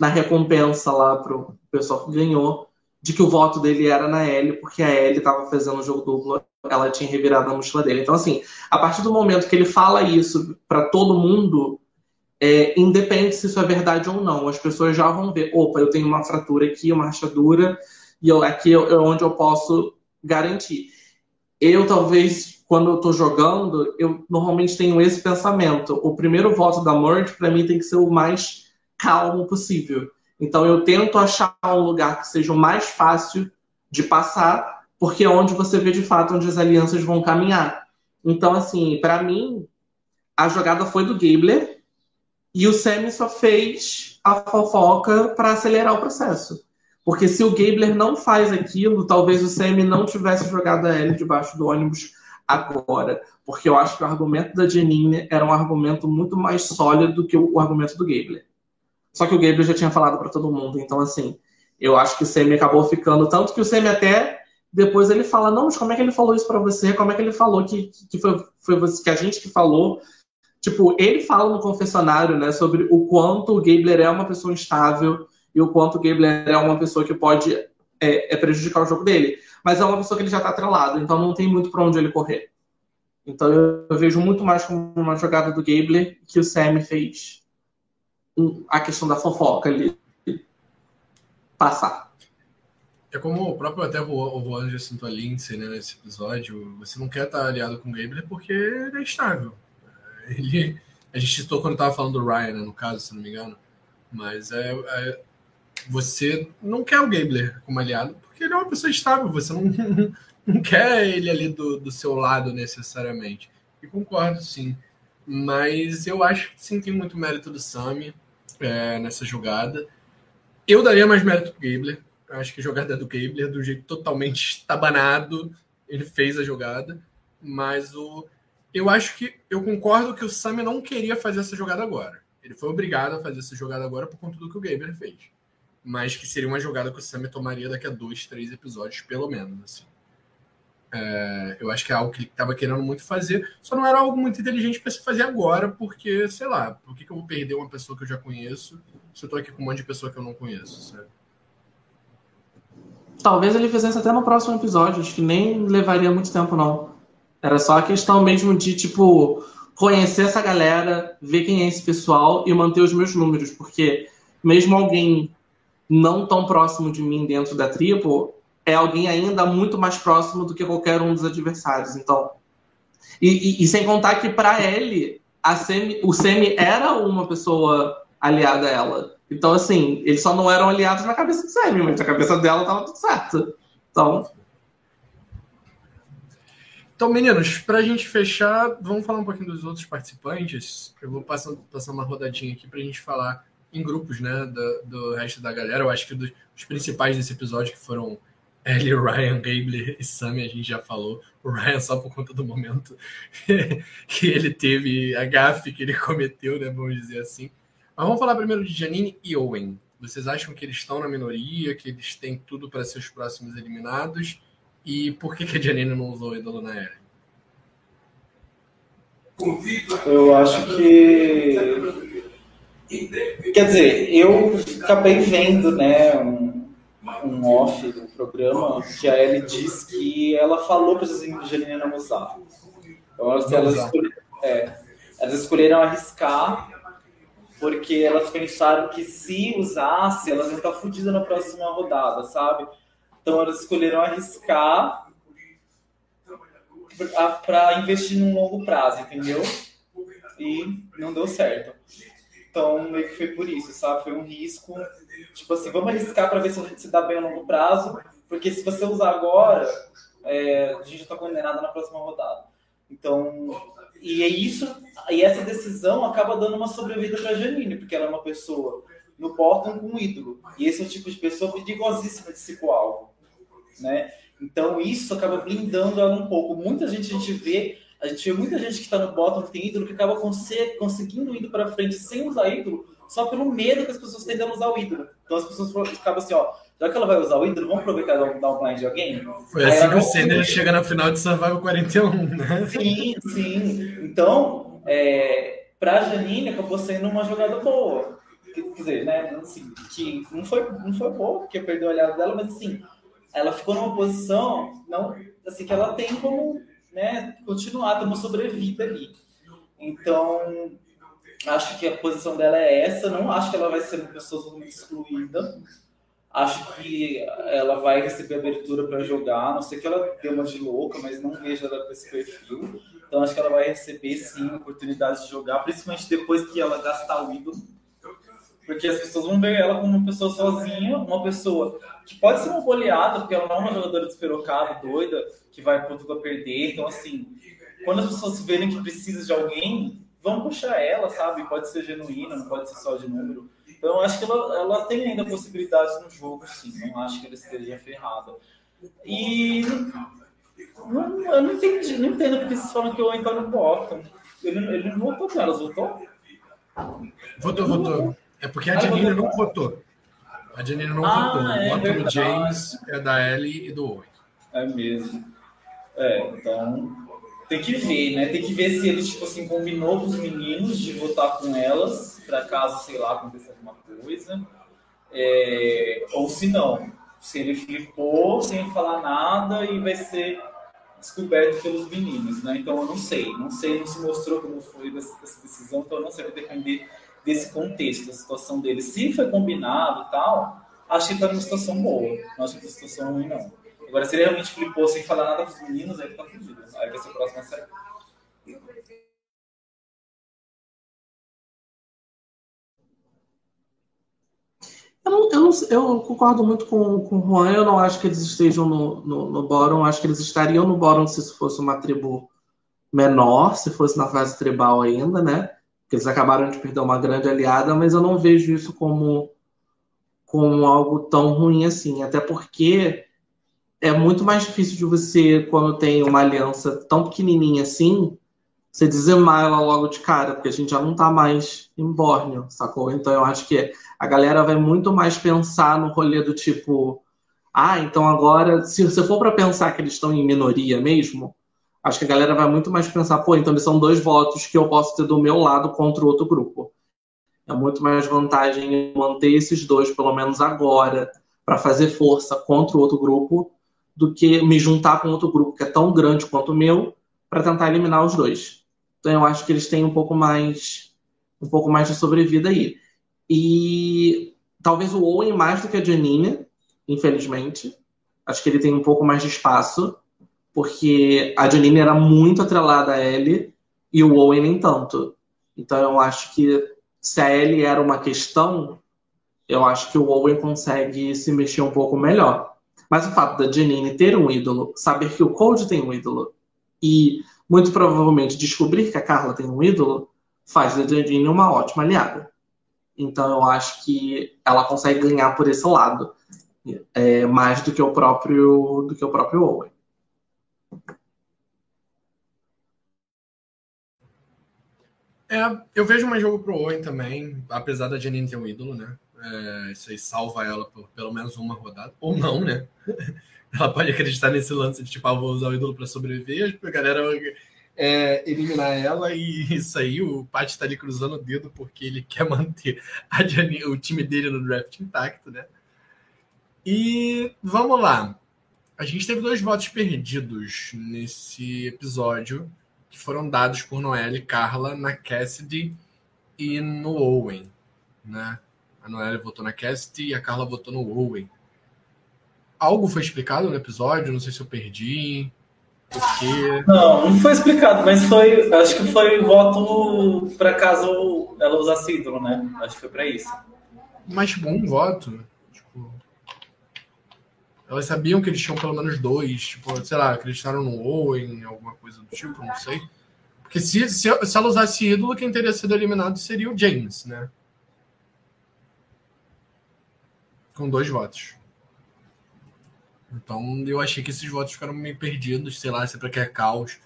na recompensa lá pro pessoal que ganhou de que o voto dele era na Ellie, porque a Ellie estava fazendo o jogo duplo, ela tinha revirado a mochila dele. Então, assim, a partir do momento que ele fala isso para todo mundo, é, independe se isso é verdade ou não, as pessoas já vão ver, opa, eu tenho uma fratura aqui, uma rachadura, e eu, aqui é onde eu posso garantir eu talvez, quando eu tô jogando, eu normalmente tenho esse pensamento. O primeiro voto da Merge, para mim, tem que ser o mais calmo possível. Então eu tento achar um lugar que seja o mais fácil de passar, porque é onde você vê de fato onde as alianças vão caminhar. Então, assim, para mim, a jogada foi do Gabler e o Semi só fez a fofoca para acelerar o processo. Porque se o Gabler não faz aquilo, talvez o Semi não tivesse jogado a Ellie debaixo do ônibus agora. Porque eu acho que o argumento da Janine era um argumento muito mais sólido do que o argumento do Gabler. Só que o Gabler já tinha falado para todo mundo. Então, assim, eu acho que o Semi acabou ficando. Tanto que o Semi até. Depois ele fala, não, mas como é que ele falou isso para você? Como é que ele falou que, que foi, foi você, que a gente que falou? Tipo, ele fala no confessionário, né, sobre o quanto o Gabler é uma pessoa instável, e o quanto o Gabler é uma pessoa que pode é, é prejudicar o jogo dele. Mas é uma pessoa que ele já está atrelado, então não tem muito para onde ele correr. Então eu, eu, vejo muito mais como uma jogada do Gabler que o Sam fez a questão da fofoca ali passar.
É como o próprio até o Voan já a Lindsay né, nesse episódio, você não quer estar aliado com o Gabler porque ele é estável. Ele, a gente citou quando estava falando do Ryan, né, no caso, se não me engano. Mas é, é você não quer o Gabler como aliado, porque ele é uma pessoa estável, você não, não quer ele ali do, do seu lado necessariamente. E concordo, sim. Mas eu acho que sim, tem muito mérito do Sami é, nessa jogada. Eu daria mais mérito pro Gabler. Eu acho que a jogada do Gabler, do jeito totalmente estabanado, ele fez a jogada. Mas o. Eu acho que. Eu concordo que o Sami não queria fazer essa jogada agora. Ele foi obrigado a fazer essa jogada agora por conta do que o Gabler fez mas que seria uma jogada que o Sammy tomaria daqui a dois, três episódios, pelo menos. Assim. É, eu acho que é algo que ele estava querendo muito fazer, só não era algo muito inteligente para se fazer agora, porque, sei lá, por que, que eu vou perder uma pessoa que eu já conheço se eu estou aqui com um monte de pessoa que eu não conheço, sabe?
Talvez ele fizesse até no próximo episódio, acho que nem levaria muito tempo, não. Era só a questão mesmo de, tipo, conhecer essa galera, ver quem é esse pessoal e manter os meus números, porque mesmo alguém não tão próximo de mim dentro da tribo, é alguém ainda muito mais próximo do que qualquer um dos adversários. Então, e, e, e sem contar que para ele, Semi, o Semi era uma pessoa aliada a ela. Então, assim, eles só não eram aliados na cabeça do Semi, mas na cabeça dela tava tudo certo. Então.
Então, meninos, para a gente fechar, vamos falar um pouquinho dos outros participantes. Eu vou passar, passar uma rodadinha aqui para a gente falar em grupos, né, do, do resto da galera. Eu acho que dos, os principais desse episódio, que foram Ellie, Ryan, Gable e Sammy, a gente já falou. O Ryan só por conta do momento que ele teve, a gafe que ele cometeu, né, vamos dizer assim. Mas vamos falar primeiro de Janine e Owen. Vocês acham que eles estão na minoria, que eles têm tudo para ser os próximos eliminados? E por que, que a Janine não usou o ídolo na Ellie?
Eu acho que Quer dizer, eu acabei vendo, né, um, um off do programa que a Ellie diz que ela falou para as Angelina não usar. Então, elas, elas, escolheram, é, elas escolheram arriscar porque elas pensaram que se usasse, elas iam estar fodidas na próxima rodada, sabe? Então elas escolheram arriscar para investir num longo prazo, entendeu? E não deu certo. Então, meio que foi por isso, sabe? Foi um risco. Tipo assim, vamos arriscar para ver se a gente se dá bem a longo prazo, porque se você usar agora, é, a gente já está condenado na próxima rodada. Então, e é isso, e essa decisão acaba dando uma sobrevida para Janine, porque ela é uma pessoa no bottom com um ídolo. E esse é o tipo de pessoa perigosíssima de se pro alvo, né? Então, isso acaba blindando ela um pouco. Muita gente a gente vê a gente vê muita gente que está no bottom, que tem ídolo, que acaba conseguindo ir para frente sem usar ídolo, só pelo medo que as pessoas tendem a usar o ídolo. Então as pessoas acabam assim, ó, já que ela vai usar o ídolo, vamos aproveitar e dar um blind de alguém?
Foi assim que o Senna chega na final de Survival 41, né?
Sim, sim. Então, é, pra Janine acabou sendo uma jogada boa. Quer dizer, né, assim, que não foi, não foi boa, porque perdeu a olhada dela, mas assim, ela ficou numa posição não, assim, que ela tem como né, continuar, ter uma sobrevida ali. Então, acho que a posição dela é essa. Não acho que ela vai ser uma pessoa muito excluída. Acho que ela vai receber abertura para jogar, a não sei que ela dê uma de louca, mas não vejo ela com esse perfil. Então acho que ela vai receber sim oportunidade de jogar, principalmente depois que ela gastar o ídolo. Porque as pessoas vão ver ela como uma pessoa sozinha, uma pessoa que pode ser uma boleada, porque ela não é uma jogadora despirocada, doida, que vai por tudo a perder. Então, assim, quando as pessoas verem que precisa de alguém, vão puxar ela, sabe? Pode ser genuína, não pode ser só de número. Então, acho que ela, ela tem ainda possibilidades no jogo, sim. Não acho que ela esteja ferrada. E não, eu não entendi, não entendo porque vocês falam que o Owen tá no bottom. Ele, ele não votou com elas, votou?
Votou, votou. É porque a ah, Janine não votou. A Janine não ah, votou. É, o voto do James é da Ellie e do Owen.
É mesmo. É, então tem que ver, né? Tem que ver se ele, tipo assim, combinou com os meninos de votar com elas, para caso, sei lá, aconteça alguma coisa. É, ou se não. Se ele flipou sem falar nada e vai ser descoberto pelos meninos, né? Então eu não sei, não sei, não se mostrou como foi essa decisão, então eu não sei, vai depender desse contexto, da situação dele. Se foi combinado e tal, acho que tá numa situação boa, não acho que tá numa situação ruim, não. Agora, se ele realmente flipou sem falar nada pros meninos, aí tá fugido. Aí vai ser o próximo a sair.
Eu, não, eu, não, eu, concordo muito com, com o Juan. Eu não acho que eles estejam no, no, no. Acho que eles estariam no Boron se isso fosse uma tribo menor, se fosse na fase tribal ainda, né? Porque eles acabaram de perder uma grande aliada, mas eu não vejo isso como, como algo tão ruim assim. Até porque é muito mais difícil de você, quando tem uma aliança tão pequenininha assim, você dizimar ela logo de cara, porque a gente já não tá mais em Bórneo, sacou? Então eu acho que a galera vai muito mais pensar no rolê do tipo, ah, então agora, se você for para pensar que eles estão em minoria mesmo, acho que a galera vai muito mais pensar, pô, então eles são dois votos que eu posso ter do meu lado contra o outro grupo. É muito mais vantagem manter esses dois, pelo menos agora, para fazer força contra o outro grupo, do que me juntar com outro grupo que é tão grande quanto o meu para tentar eliminar os dois. Então eu acho que eles têm um pouco mais um pouco mais de sobrevida aí. E talvez o Owen mais do que a Janine, infelizmente. Acho que ele tem um pouco mais de espaço, porque a Janine era muito atrelada a Ellie e o Owen nem tanto. Então eu acho que se a Ellie era uma questão, eu acho que o Owen consegue se mexer um pouco melhor. Mas o fato da Janine ter um ídolo, saber que o Cold tem um ídolo e muito provavelmente descobrir que a Carla tem um ídolo, faz da Janine uma ótima aliada. Então eu acho que ela consegue ganhar por esse lado, é, mais do que o próprio do que o próprio Owen.
É, eu vejo mais jogo pro Owen também, apesar da Janine ter um ídolo, né? É, isso aí salva ela por pelo menos uma rodada. Ou não, né? ela pode acreditar nesse lance de tipo, ah, vou usar o ídolo para sobreviver, a galera é, eliminar ela e isso aí, o Pat tá ali cruzando o dedo porque ele quer manter Janine, o time dele no draft intacto, né? E vamos lá. A gente teve dois votos perdidos nesse episódio que foram dados por Noelle e Carla na Cassidy e no Owen, né? A Noelle votou na Cassidy e a Carla votou no Owen. Algo foi explicado no episódio? Não sei se eu perdi. Porque...
Não, não foi explicado, mas foi. Acho que foi voto para caso ela usasse ídolo, né? Acho que foi para isso.
Mas bom tipo, voto. Tipo, elas sabiam que eles tinham pelo menos dois. Tipo, sei lá, acreditaram no Owen, alguma coisa do tipo, não sei. Porque se, se, se ela usasse ídolo, quem teria sido eliminado seria o James, né? Com dois votos. Então eu achei que esses votos ficaram meio perdidos, sei lá, se é para criar caos.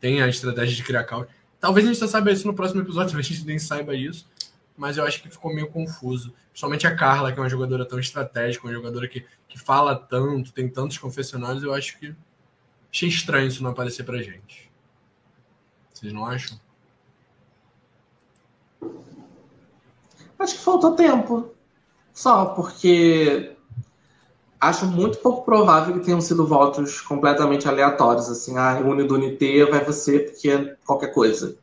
Tem a estratégia de criar caos. Talvez a gente só saiba isso no próximo episódio, talvez a gente nem saiba isso. Mas eu acho que ficou meio confuso. Principalmente a Carla, que é uma jogadora tão estratégica, uma jogadora que, que fala tanto, tem tantos confessionários, eu acho que achei estranho isso não aparecer pra gente. Vocês não acham?
Acho que faltou tempo. Só porque acho muito pouco provável que tenham sido votos completamente aleatórios, assim, ah, une do Unité vai você porque é qualquer coisa.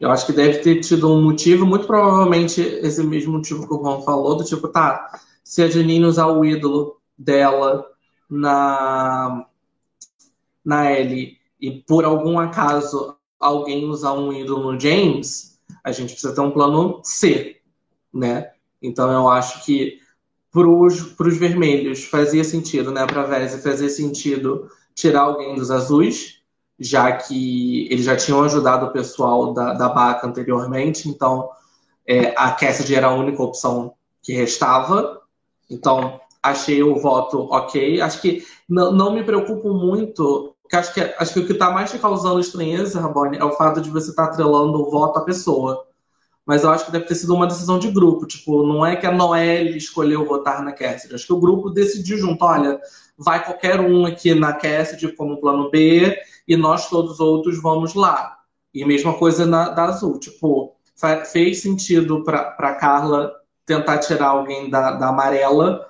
Eu acho que deve ter tido um motivo, muito provavelmente esse mesmo motivo que o Juan falou, do tipo, tá, se a Janine usar o ídolo dela na, na Ellie e por algum acaso alguém usar um ídolo no James, a gente precisa ter um plano C, né? Então eu acho que para os vermelhos fazia sentido, né? Para a Vese fazia sentido tirar alguém dos azuis, já que eles já tinham ajudado o pessoal da, da Baca anteriormente, então é, a Cassidy era a única opção que restava. Então, achei o voto ok. Acho que não, não me preocupo muito, porque acho que, acho que o que está mais te causando estranheza, Rabone, é o fato de você estar tá atrelando o voto à pessoa. Mas eu acho que deve ter sido uma decisão de grupo. Tipo, não é que a Noelle escolheu votar na Cassidy. Acho que o grupo decidiu junto, olha, vai qualquer um aqui na Cassidy como plano B e nós todos outros vamos lá. E mesma coisa na, da Azul. Tipo, fez sentido para Carla tentar tirar alguém da, da amarela,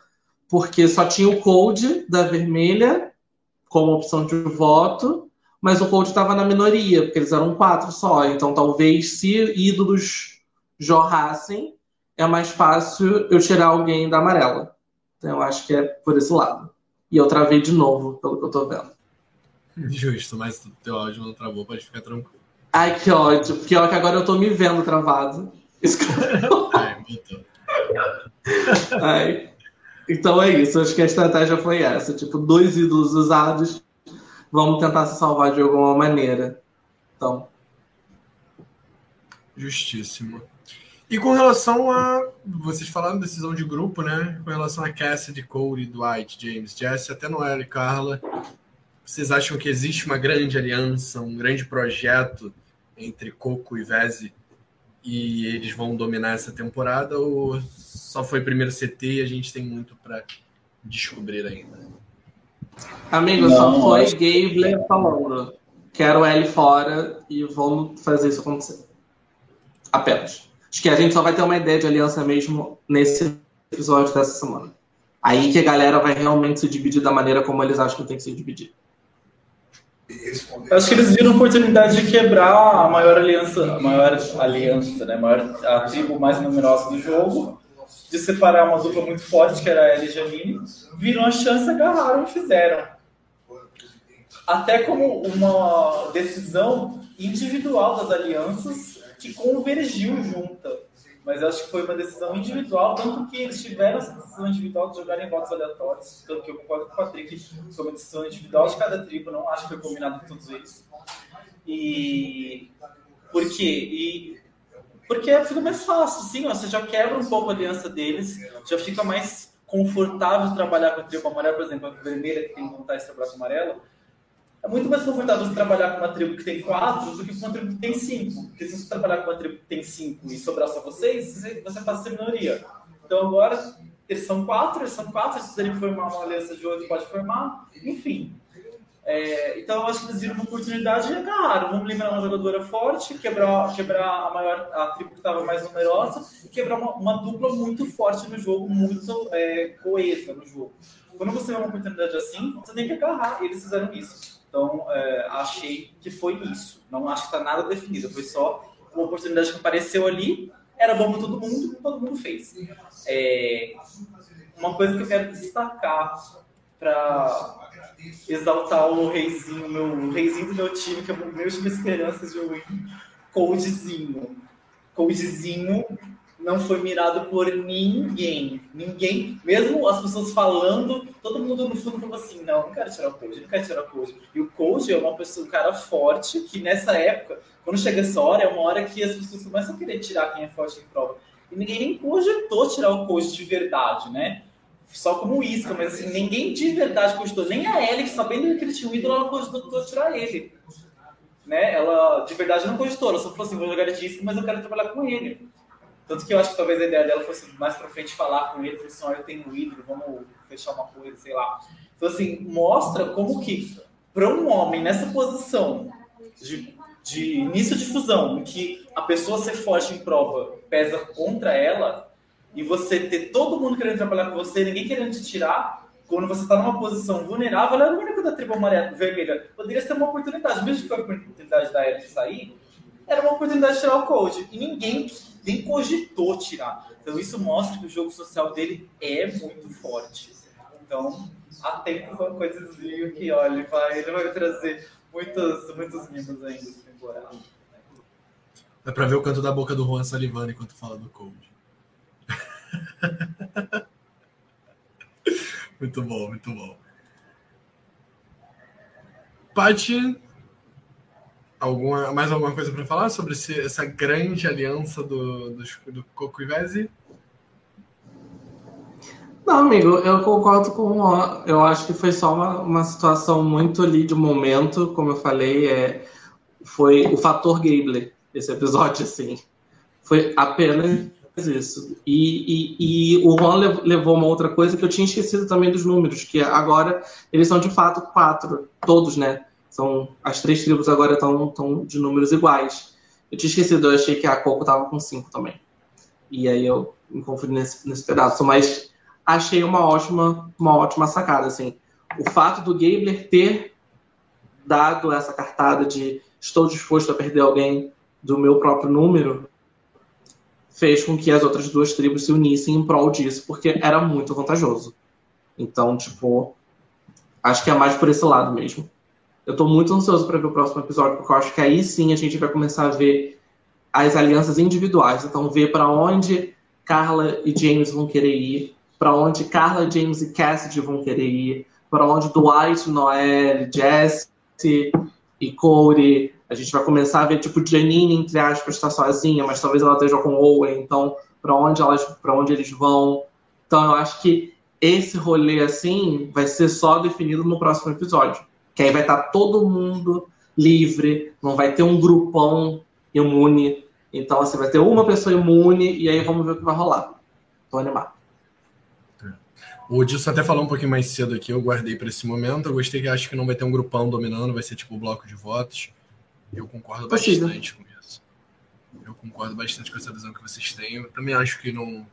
porque só tinha o Cold da vermelha como opção de voto, mas o Cold estava na minoria, porque eles eram quatro só. Então talvez se ídolos jorrassem, é mais fácil eu tirar alguém da amarela. Então eu acho que é por esse lado. E eu travei de novo, pelo que eu tô vendo.
Justo, mas o teu áudio não travou, pode ficar tranquilo.
Ai, que ódio. Pior que agora eu tô me vendo travado. Isso que... Ai, Ai. Então é isso, acho que a estratégia foi essa. Tipo, dois ídolos usados, vamos tentar se salvar de alguma maneira. Então.
Justíssimo. E com relação a. Vocês falaram decisão de grupo, né? Com relação a Cassidy, Cody, Dwight, James, Jesse, até Noel e Carla. Vocês acham que existe uma grande aliança, um grande projeto entre Coco e Veze e eles vão dominar essa temporada? Ou só foi primeiro CT e a gente tem muito para descobrir ainda?
Amigo, Não, só foi acho... Gabler falando. Quero L fora e vamos fazer isso acontecer. Apenas. Acho que a gente só vai ter uma ideia de aliança mesmo nesse episódio dessa semana. Aí que a galera vai realmente se dividir da maneira como eles acham que tem que se dividir.
Acho que eles viram a oportunidade de quebrar a maior aliança, a maior aliança, né? A, maior, a tribo mais numerosa do jogo, de separar uma dupla muito forte, que era a Ellie Janine, viram a chance, agarraram e fizeram. Até como uma decisão individual das alianças que convergiu junta. Mas acho que foi uma decisão individual, tanto que eles tiveram essa decisão individual de jogarem votos aleatórios. Tanto que eu concordo com o Patrick, foi uma decisão individual de cada tribo, não acho que foi combinado com todos eles. E. Por quê? E porque fica mais fácil, sim, você já quebra um pouco a aliança deles, já fica mais confortável trabalhar com a tribo amarela, por exemplo, a vermelha que tem vontade de trabalhar com a amarela, é muito mais confortável você trabalhar com uma tribo que tem quatro do que com uma tribo que tem cinco. Porque se você trabalhar com uma tribo que tem cinco e sobrar só vocês, você passa a ser minoria. Então agora, eles são quatro, eles são quatro, se quiserem formar uma aliança de oito, pode formar, enfim. É, então eu acho que eles viram uma oportunidade e agarraram. Vamos lembrar uma jogadora forte, quebrar, quebrar a maior a tribo que estava mais numerosa e quebrar uma, uma, dupla muito forte no jogo, muito é, coesa no jogo. Quando você vê uma oportunidade assim, você tem que agarrar. E eles fizeram isso. Então, é, achei que foi isso. Não acho que está nada definido. Foi só uma oportunidade que apareceu ali. Era bom para todo mundo, todo mundo fez. É, uma coisa que eu quero destacar para exaltar o reizinho, meu, o reizinho do meu time, que é o meu time esperança de win, Coldzinho. Coldzinho não foi mirado por ninguém. Ninguém, mesmo as pessoas falando, todo mundo no fundo falou assim: não, não quero tirar o Code, não quero tirar o Code. E o Code é uma pessoa, um cara forte, que nessa época, quando chega essa hora, é uma hora que as pessoas começam a querer tirar quem é forte em prova. E ninguém nem cogitou tirar o Code de verdade, né? Só como isca, mas assim, ninguém de verdade cogitou. Nem a Ellie, sabendo que ele tinha um ídolo, ela cogitou tirar ele. Né? Ela de verdade não cogitou, ela só falou assim: vou jogar de isca, mas eu quero trabalhar com ele. Tanto que eu acho que talvez a ideia dela fosse mais pra frente falar com ele, assim, ó, eu tenho um ídolo, vamos fechar uma coisa, sei lá. Então, assim, mostra como que, para um homem nessa posição de, de início de fusão, em que a pessoa ser forte em prova pesa contra ela, e você ter todo mundo querendo trabalhar com você, ninguém querendo te tirar, quando você está numa posição vulnerável, ela é o único da tribo amarela, vermelha. Poderia ser uma oportunidade, mesmo que foi a oportunidade da Ellie sair, era uma oportunidade de tirar o coach. E ninguém nem cogitou tirar. Então isso mostra que o jogo social dele é muito forte. Então, atento com coisinha que, olha, vai, ele vai trazer muitos, muitos mimos ainda nessa temporada.
Dá pra ver o canto da boca do Juan salivando enquanto fala do Cold. muito bom, muito bom. Paty, alguma, mais alguma coisa para falar sobre esse, essa grande aliança do, do, do Coco e Vese?
Não, amigo, eu concordo com. Eu acho que foi só uma, uma situação muito ali de momento, como eu falei, é, foi o fator Gable, esse episódio, assim. Foi apenas isso. E, e, e o Ron levou uma outra coisa que eu tinha esquecido também dos números, que agora eles são de fato quatro, todos, né? São, as três tribos agora estão de números iguais. Eu tinha esquecido, eu achei que a Coco tava com cinco também. E aí eu me confundi nesse, nesse pedaço. Mas achei uma ótima, uma ótima sacada, assim. O fato do Gabler ter dado essa cartada de estou disposto a perder alguém do meu próprio número fez com que as outras duas tribos se unissem em prol disso, porque era muito vantajoso. Então, tipo, acho que é mais por esse lado mesmo. Eu estou muito ansioso para ver o próximo episódio, porque eu acho que aí sim a gente vai começar a ver as alianças individuais. Então, ver para onde Carla e James vão querer ir, para onde Carla, James e Cassidy vão querer ir, para onde Dwight, Noel, Jesse e Corey. A gente vai começar a ver, tipo, Janine, entre aspas, está sozinha, mas talvez ela esteja com Owen. Então, para onde, elas, onde eles vão. Então, eu acho que esse rolê, assim, vai ser só definido no próximo episódio. Que aí vai estar tá todo mundo livre, não vai ter um grupão imune. Então, assim, vai ter uma pessoa imune e aí vamos ver o que vai rolar. Tô animado.
O Dilson até falou um pouquinho mais cedo aqui, eu guardei para esse momento. Eu gostei que acho que não vai ter um grupão dominando, vai ser tipo um bloco de votos. Eu concordo Possível. bastante com isso. Eu concordo bastante com essa visão que vocês têm. Eu também acho que não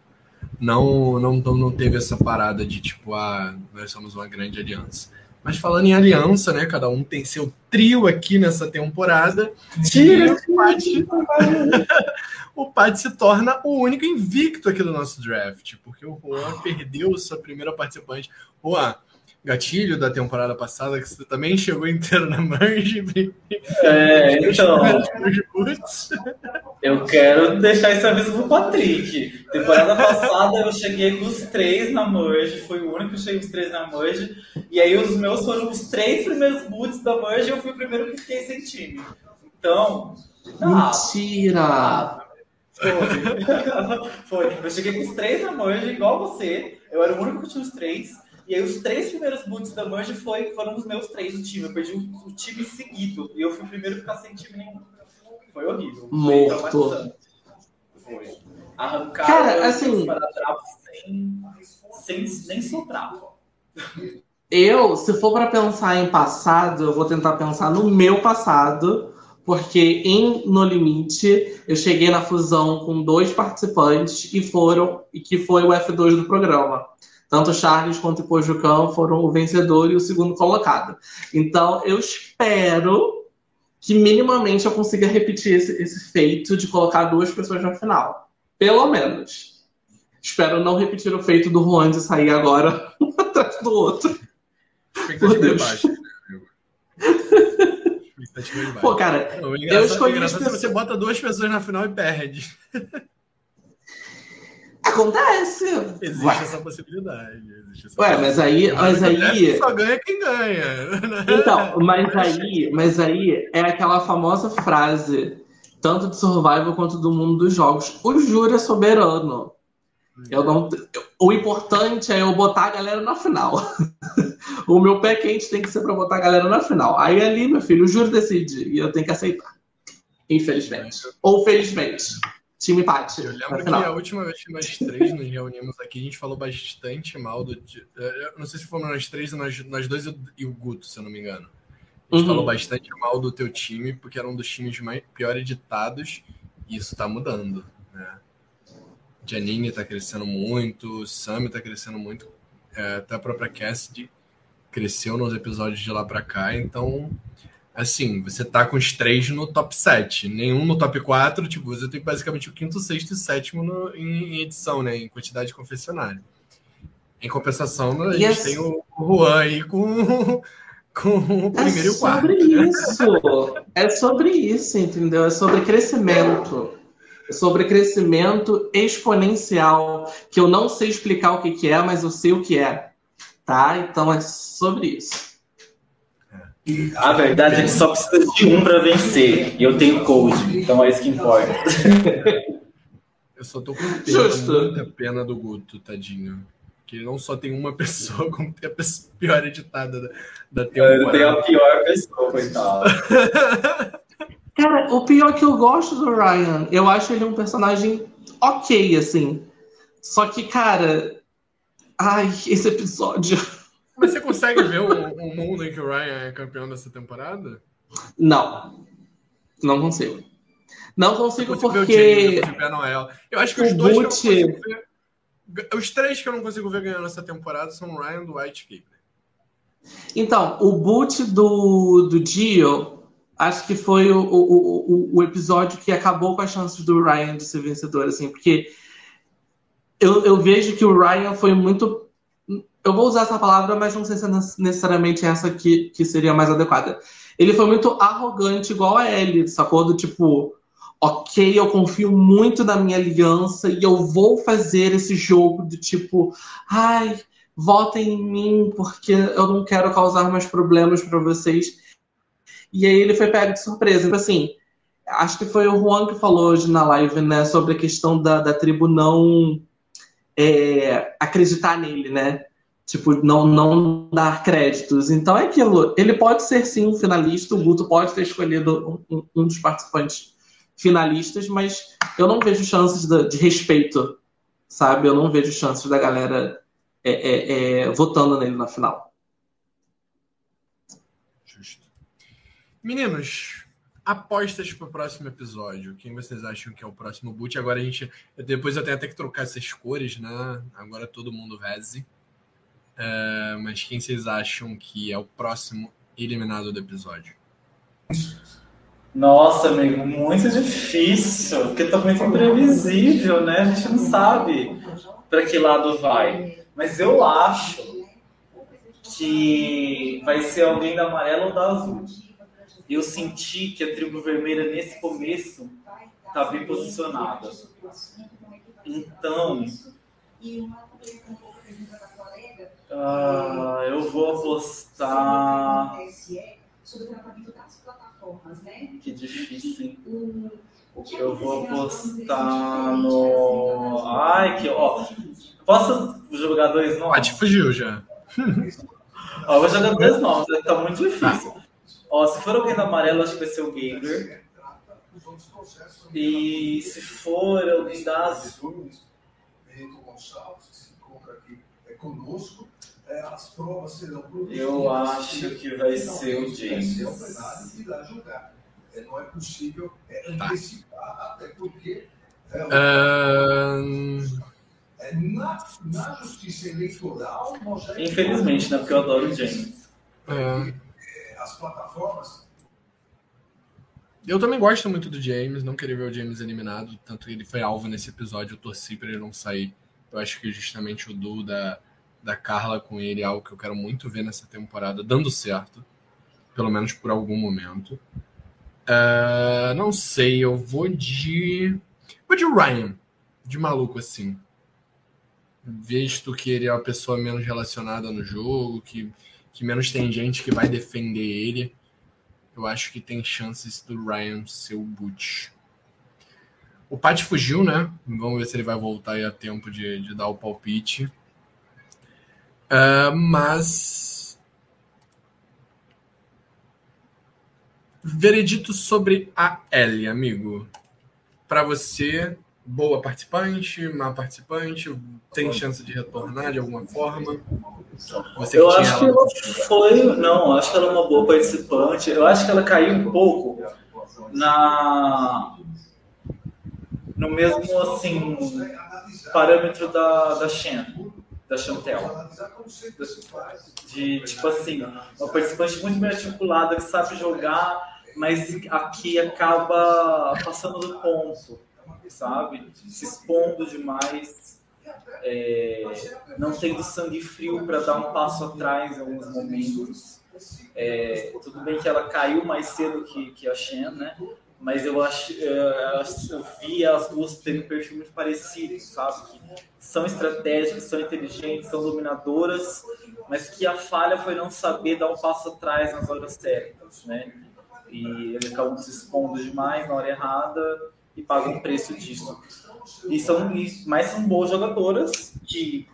não não, não teve essa parada de tipo, ah, nós somos uma grande aliança. Mas falando em aliança, né? Cada um tem seu trio aqui nessa temporada. Tira, o Pat se torna o único invicto aqui do nosso draft, porque o Juan perdeu sua primeira participante. Juan, gatilho da temporada passada, que você também chegou inteiro na Merge.
É, então. Eu quero deixar esse aviso pro Patrick. Temporada passada eu cheguei com os três na Merge, foi o único que eu cheguei com os três na Merge. E aí os meus foram os três primeiros boots da Merge e eu fui o primeiro que fiquei sem time. Então.
Mentira!
Foi. foi. Eu cheguei com os três na Merge, igual você. Eu era o único que tinha os três. E aí os três primeiros boots da Merge foi, foram os meus três do time. Eu perdi o, o time seguido. E eu fui o primeiro a ficar sem time nenhum. Foi horrível.
Morto.
Foi. Arrancaram
Cara, assim...
sem, sem nem soprar.
Eu, se for para pensar em passado, eu vou tentar pensar no meu passado, porque em No Limite eu cheguei na fusão com dois participantes e foram e que foi o F2 do programa. Tanto Charles quanto o Pojucão foram o vencedor e o segundo colocado. Então, eu espero que minimamente eu consiga repetir esse, esse feito de colocar duas pessoas na final. Pelo menos. Espero não repetir o feito do Juan de sair agora um atrás do outro.
Expectativa é baixa.
Pô, cara, eu escolhi. Pessoas...
Você bota duas pessoas na final e perde.
Acontece.
Existe Ué. essa possibilidade. Existe essa
Ué, mas aí. Mas aí...
Só ganha quem ganha.
Então, mas aí, mas aí é aquela famosa frase, tanto de survival quanto do mundo dos jogos. O júri é soberano. Eu não, o importante é eu botar a galera na final. o meu pé quente tem que ser para botar a galera na final. Aí ali, meu filho, o júri decide e eu tenho que aceitar. Infelizmente. Ou felizmente. Time empate.
Eu lembro que a última vez que nós três nos reunimos aqui, a gente falou bastante mal do. Eu não sei se fomos nós três, nós, nós dois e o Guto, se eu não me engano. A gente uhum. falou bastante mal do teu time, porque era um dos times mais pior editados, e isso tá mudando. Né? Janine tá crescendo muito, Sammy tá crescendo muito, é, até a própria Cassidy cresceu nos episódios de lá para cá, então assim, você tá com os três no top 7, nenhum no top 4, tipo, você tem basicamente o quinto, sexto e sétimo no, em, em, edição, né? Em quantidade de confessionário. Em compensação, a gente yes. tem o Juan aí com, com o é primeiro é e o quarto.
É sobre né? isso. É sobre isso, entendeu? É sobre crescimento. É sobre crescimento exponencial, que eu não sei explicar o que, que é, mas eu sei o que é. Tá? Então é sobre isso.
A verdade é que só precisa de um para vencer. E eu tenho code, então é isso que importa.
Eu só tô com pena, Justo. muita pena do Guto, tadinho. Que ele não só tem uma pessoa, como tem a pessoa pior editada da, da temporada.
Eu tenho a pior pessoa, coitado.
Cara, o pior é que eu gosto do Ryan. Eu acho ele um personagem ok, assim. Só que, cara. Ai, esse episódio.
Mas você consegue ver o, o, mundo em que o Ryan é campeão dessa temporada?
Não. Não consigo. Não consigo porque.
Noel. Eu acho que os dois Boot... que eu não consigo ver. Os três que eu não consigo ver ganhando essa temporada são o Ryan do White
Então, o boot do, do Dio, acho que foi o, o, o, o, episódio que acabou com as chances do Ryan de ser vencedor, assim, porque eu, eu vejo que o Ryan foi muito eu vou usar essa palavra, mas não sei se é necessariamente essa que, que seria mais adequada. Ele foi muito arrogante, igual a Ellie, sacou? Do tipo, ok, eu confio muito na minha aliança e eu vou fazer esse jogo do tipo, ai, votem em mim porque eu não quero causar mais problemas para vocês. E aí ele foi pego de surpresa. Então, assim, acho que foi o Juan que falou hoje na live, né, sobre a questão da, da tribo não é, acreditar nele, né? Tipo, não, não dar créditos. Então é aquilo. Ele pode ser sim um finalista, o Guto pode ter escolhido um, um dos participantes finalistas, mas eu não vejo chances de, de respeito, sabe? Eu não vejo chances da galera é, é, é, votando nele na final.
Justo. Meninos, apostas para o próximo episódio. Quem vocês acham que é o próximo boot? Agora a gente. Depois eu tenho até que trocar essas cores, né? Agora todo mundo veze. Uh, mas quem vocês acham que é o próximo eliminado do episódio?
Nossa, amigo, muito difícil, porque tá muito imprevisível, né? A gente não sabe para que lado vai. Mas eu acho que vai ser alguém da amarela ou da azul. Eu senti que a tribo vermelha nesse começo tá bem posicionada. Então, Uh, eu vou apostar. Que difícil, hein? Eu vou apostar no. Ai, que. Ó, posso jogar dois nomes?
Pode fugiu já.
ó, vou jogar dois nomes, tá muito difícil. Ó, se for alguém da amarelo, acho que vai ser o Gamer. E se for alguém da azul. conosco é, as provas serão Eu acho que vai ser o James. É, não é possível é, tá. antecipar, até porque. É, é, na, na justiça eleitoral. Infelizmente, né? Porque eu adoro o James. É. As plataformas.
Eu também gosto muito do James, não queria ver o James eliminado, tanto que ele foi alvo nesse episódio, eu torci para ele não sair. Eu acho que justamente o duo da, Carla com ele é algo que eu quero muito ver nessa temporada, dando certo, pelo menos por algum momento. Uh, não sei, eu vou de. Vou de Ryan, de maluco assim. Visto que ele é uma pessoa menos relacionada no jogo, que, que menos tem gente que vai defender ele, eu acho que tem chances do Ryan ser o Butch. O Pat fugiu, né? Vamos ver se ele vai voltar aí a tempo de, de dar o palpite. Uh, mas. Veredito sobre a Ellie, amigo. Para você, boa participante, má participante, tem chance de retornar de alguma forma?
Você eu acho que ela foi, não, acho que ela é uma boa participante. Eu acho que ela caiu um pouco na no mesmo assim parâmetro da da Shen da Chantel. De, tipo assim, uma participante muito bem articulada, que sabe jogar, mas aqui acaba passando do ponto, sabe? Se expondo demais, é, não tendo sangue frio para dar um passo atrás em alguns momentos. É, tudo bem que ela caiu mais cedo que, que a Shen, né? Mas eu acho eu vi as duas terem um perfil muito parecido, sabe? Que são estratégicas, são inteligentes, são dominadoras, mas que a falha foi não saber dar um passo atrás nas horas certas, né? E eles acabam se expondo demais na hora errada e pagam o preço disso. E são, mas são boas jogadoras que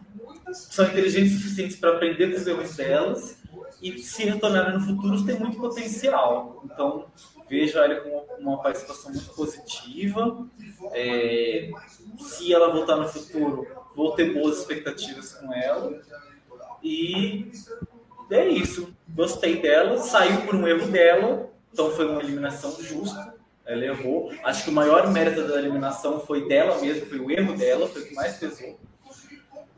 são inteligentes o suficientes para aprender com os erros delas e se retornarem no futuro tem muito potencial. Então, vejo ela com uma participação muito positiva. É, se ela voltar no futuro, vou ter boas expectativas com ela. E é isso. Gostei dela, saiu por um erro dela, então foi uma eliminação justa. Ela errou. Acho que o maior mérito da eliminação foi dela mesmo, foi o erro dela, foi o que mais pesou.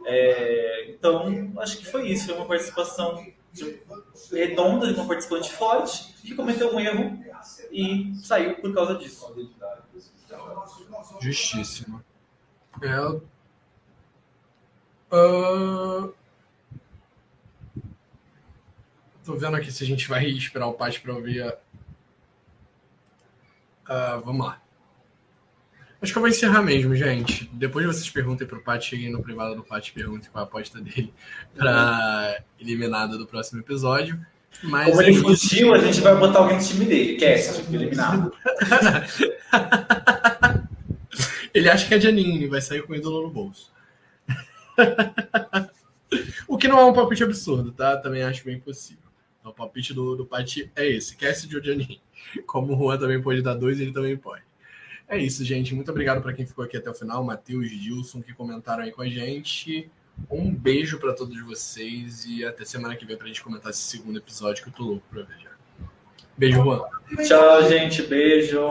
É, então, acho que foi isso. Foi uma participação redonda de uma participante forte que cometeu um erro e saiu por causa disso.
Justíssimo. É. Uh... Tô vendo aqui se a gente vai esperar o Pati para ouvir. A... Uh, vamos lá. Acho que eu vou encerrar mesmo, gente. Depois vocês perguntem pro Pat, cheguem no privado do Pat, perguntem qual a aposta dele pra eliminada do próximo episódio. Mas
Como ele fugiu, a gente vai botar alguém no time dele. Cast, eliminado.
ele acha que é Janine, vai sair com o ídolo no bolso. o que não é um palpite absurdo, tá? Também acho bem possível. Então, o palpite do, do Pat é esse, Cassidy ou Janine. Como o Juan também pode dar dois, ele também pode. É isso, gente. Muito obrigado para quem ficou aqui até o final. Matheus, Gilson, que comentaram aí com a gente. Um beijo para todos vocês e até semana que vem para a gente comentar esse segundo episódio que eu tô louco para ver já. Beijo, Juan.
Tchau, gente. Beijo.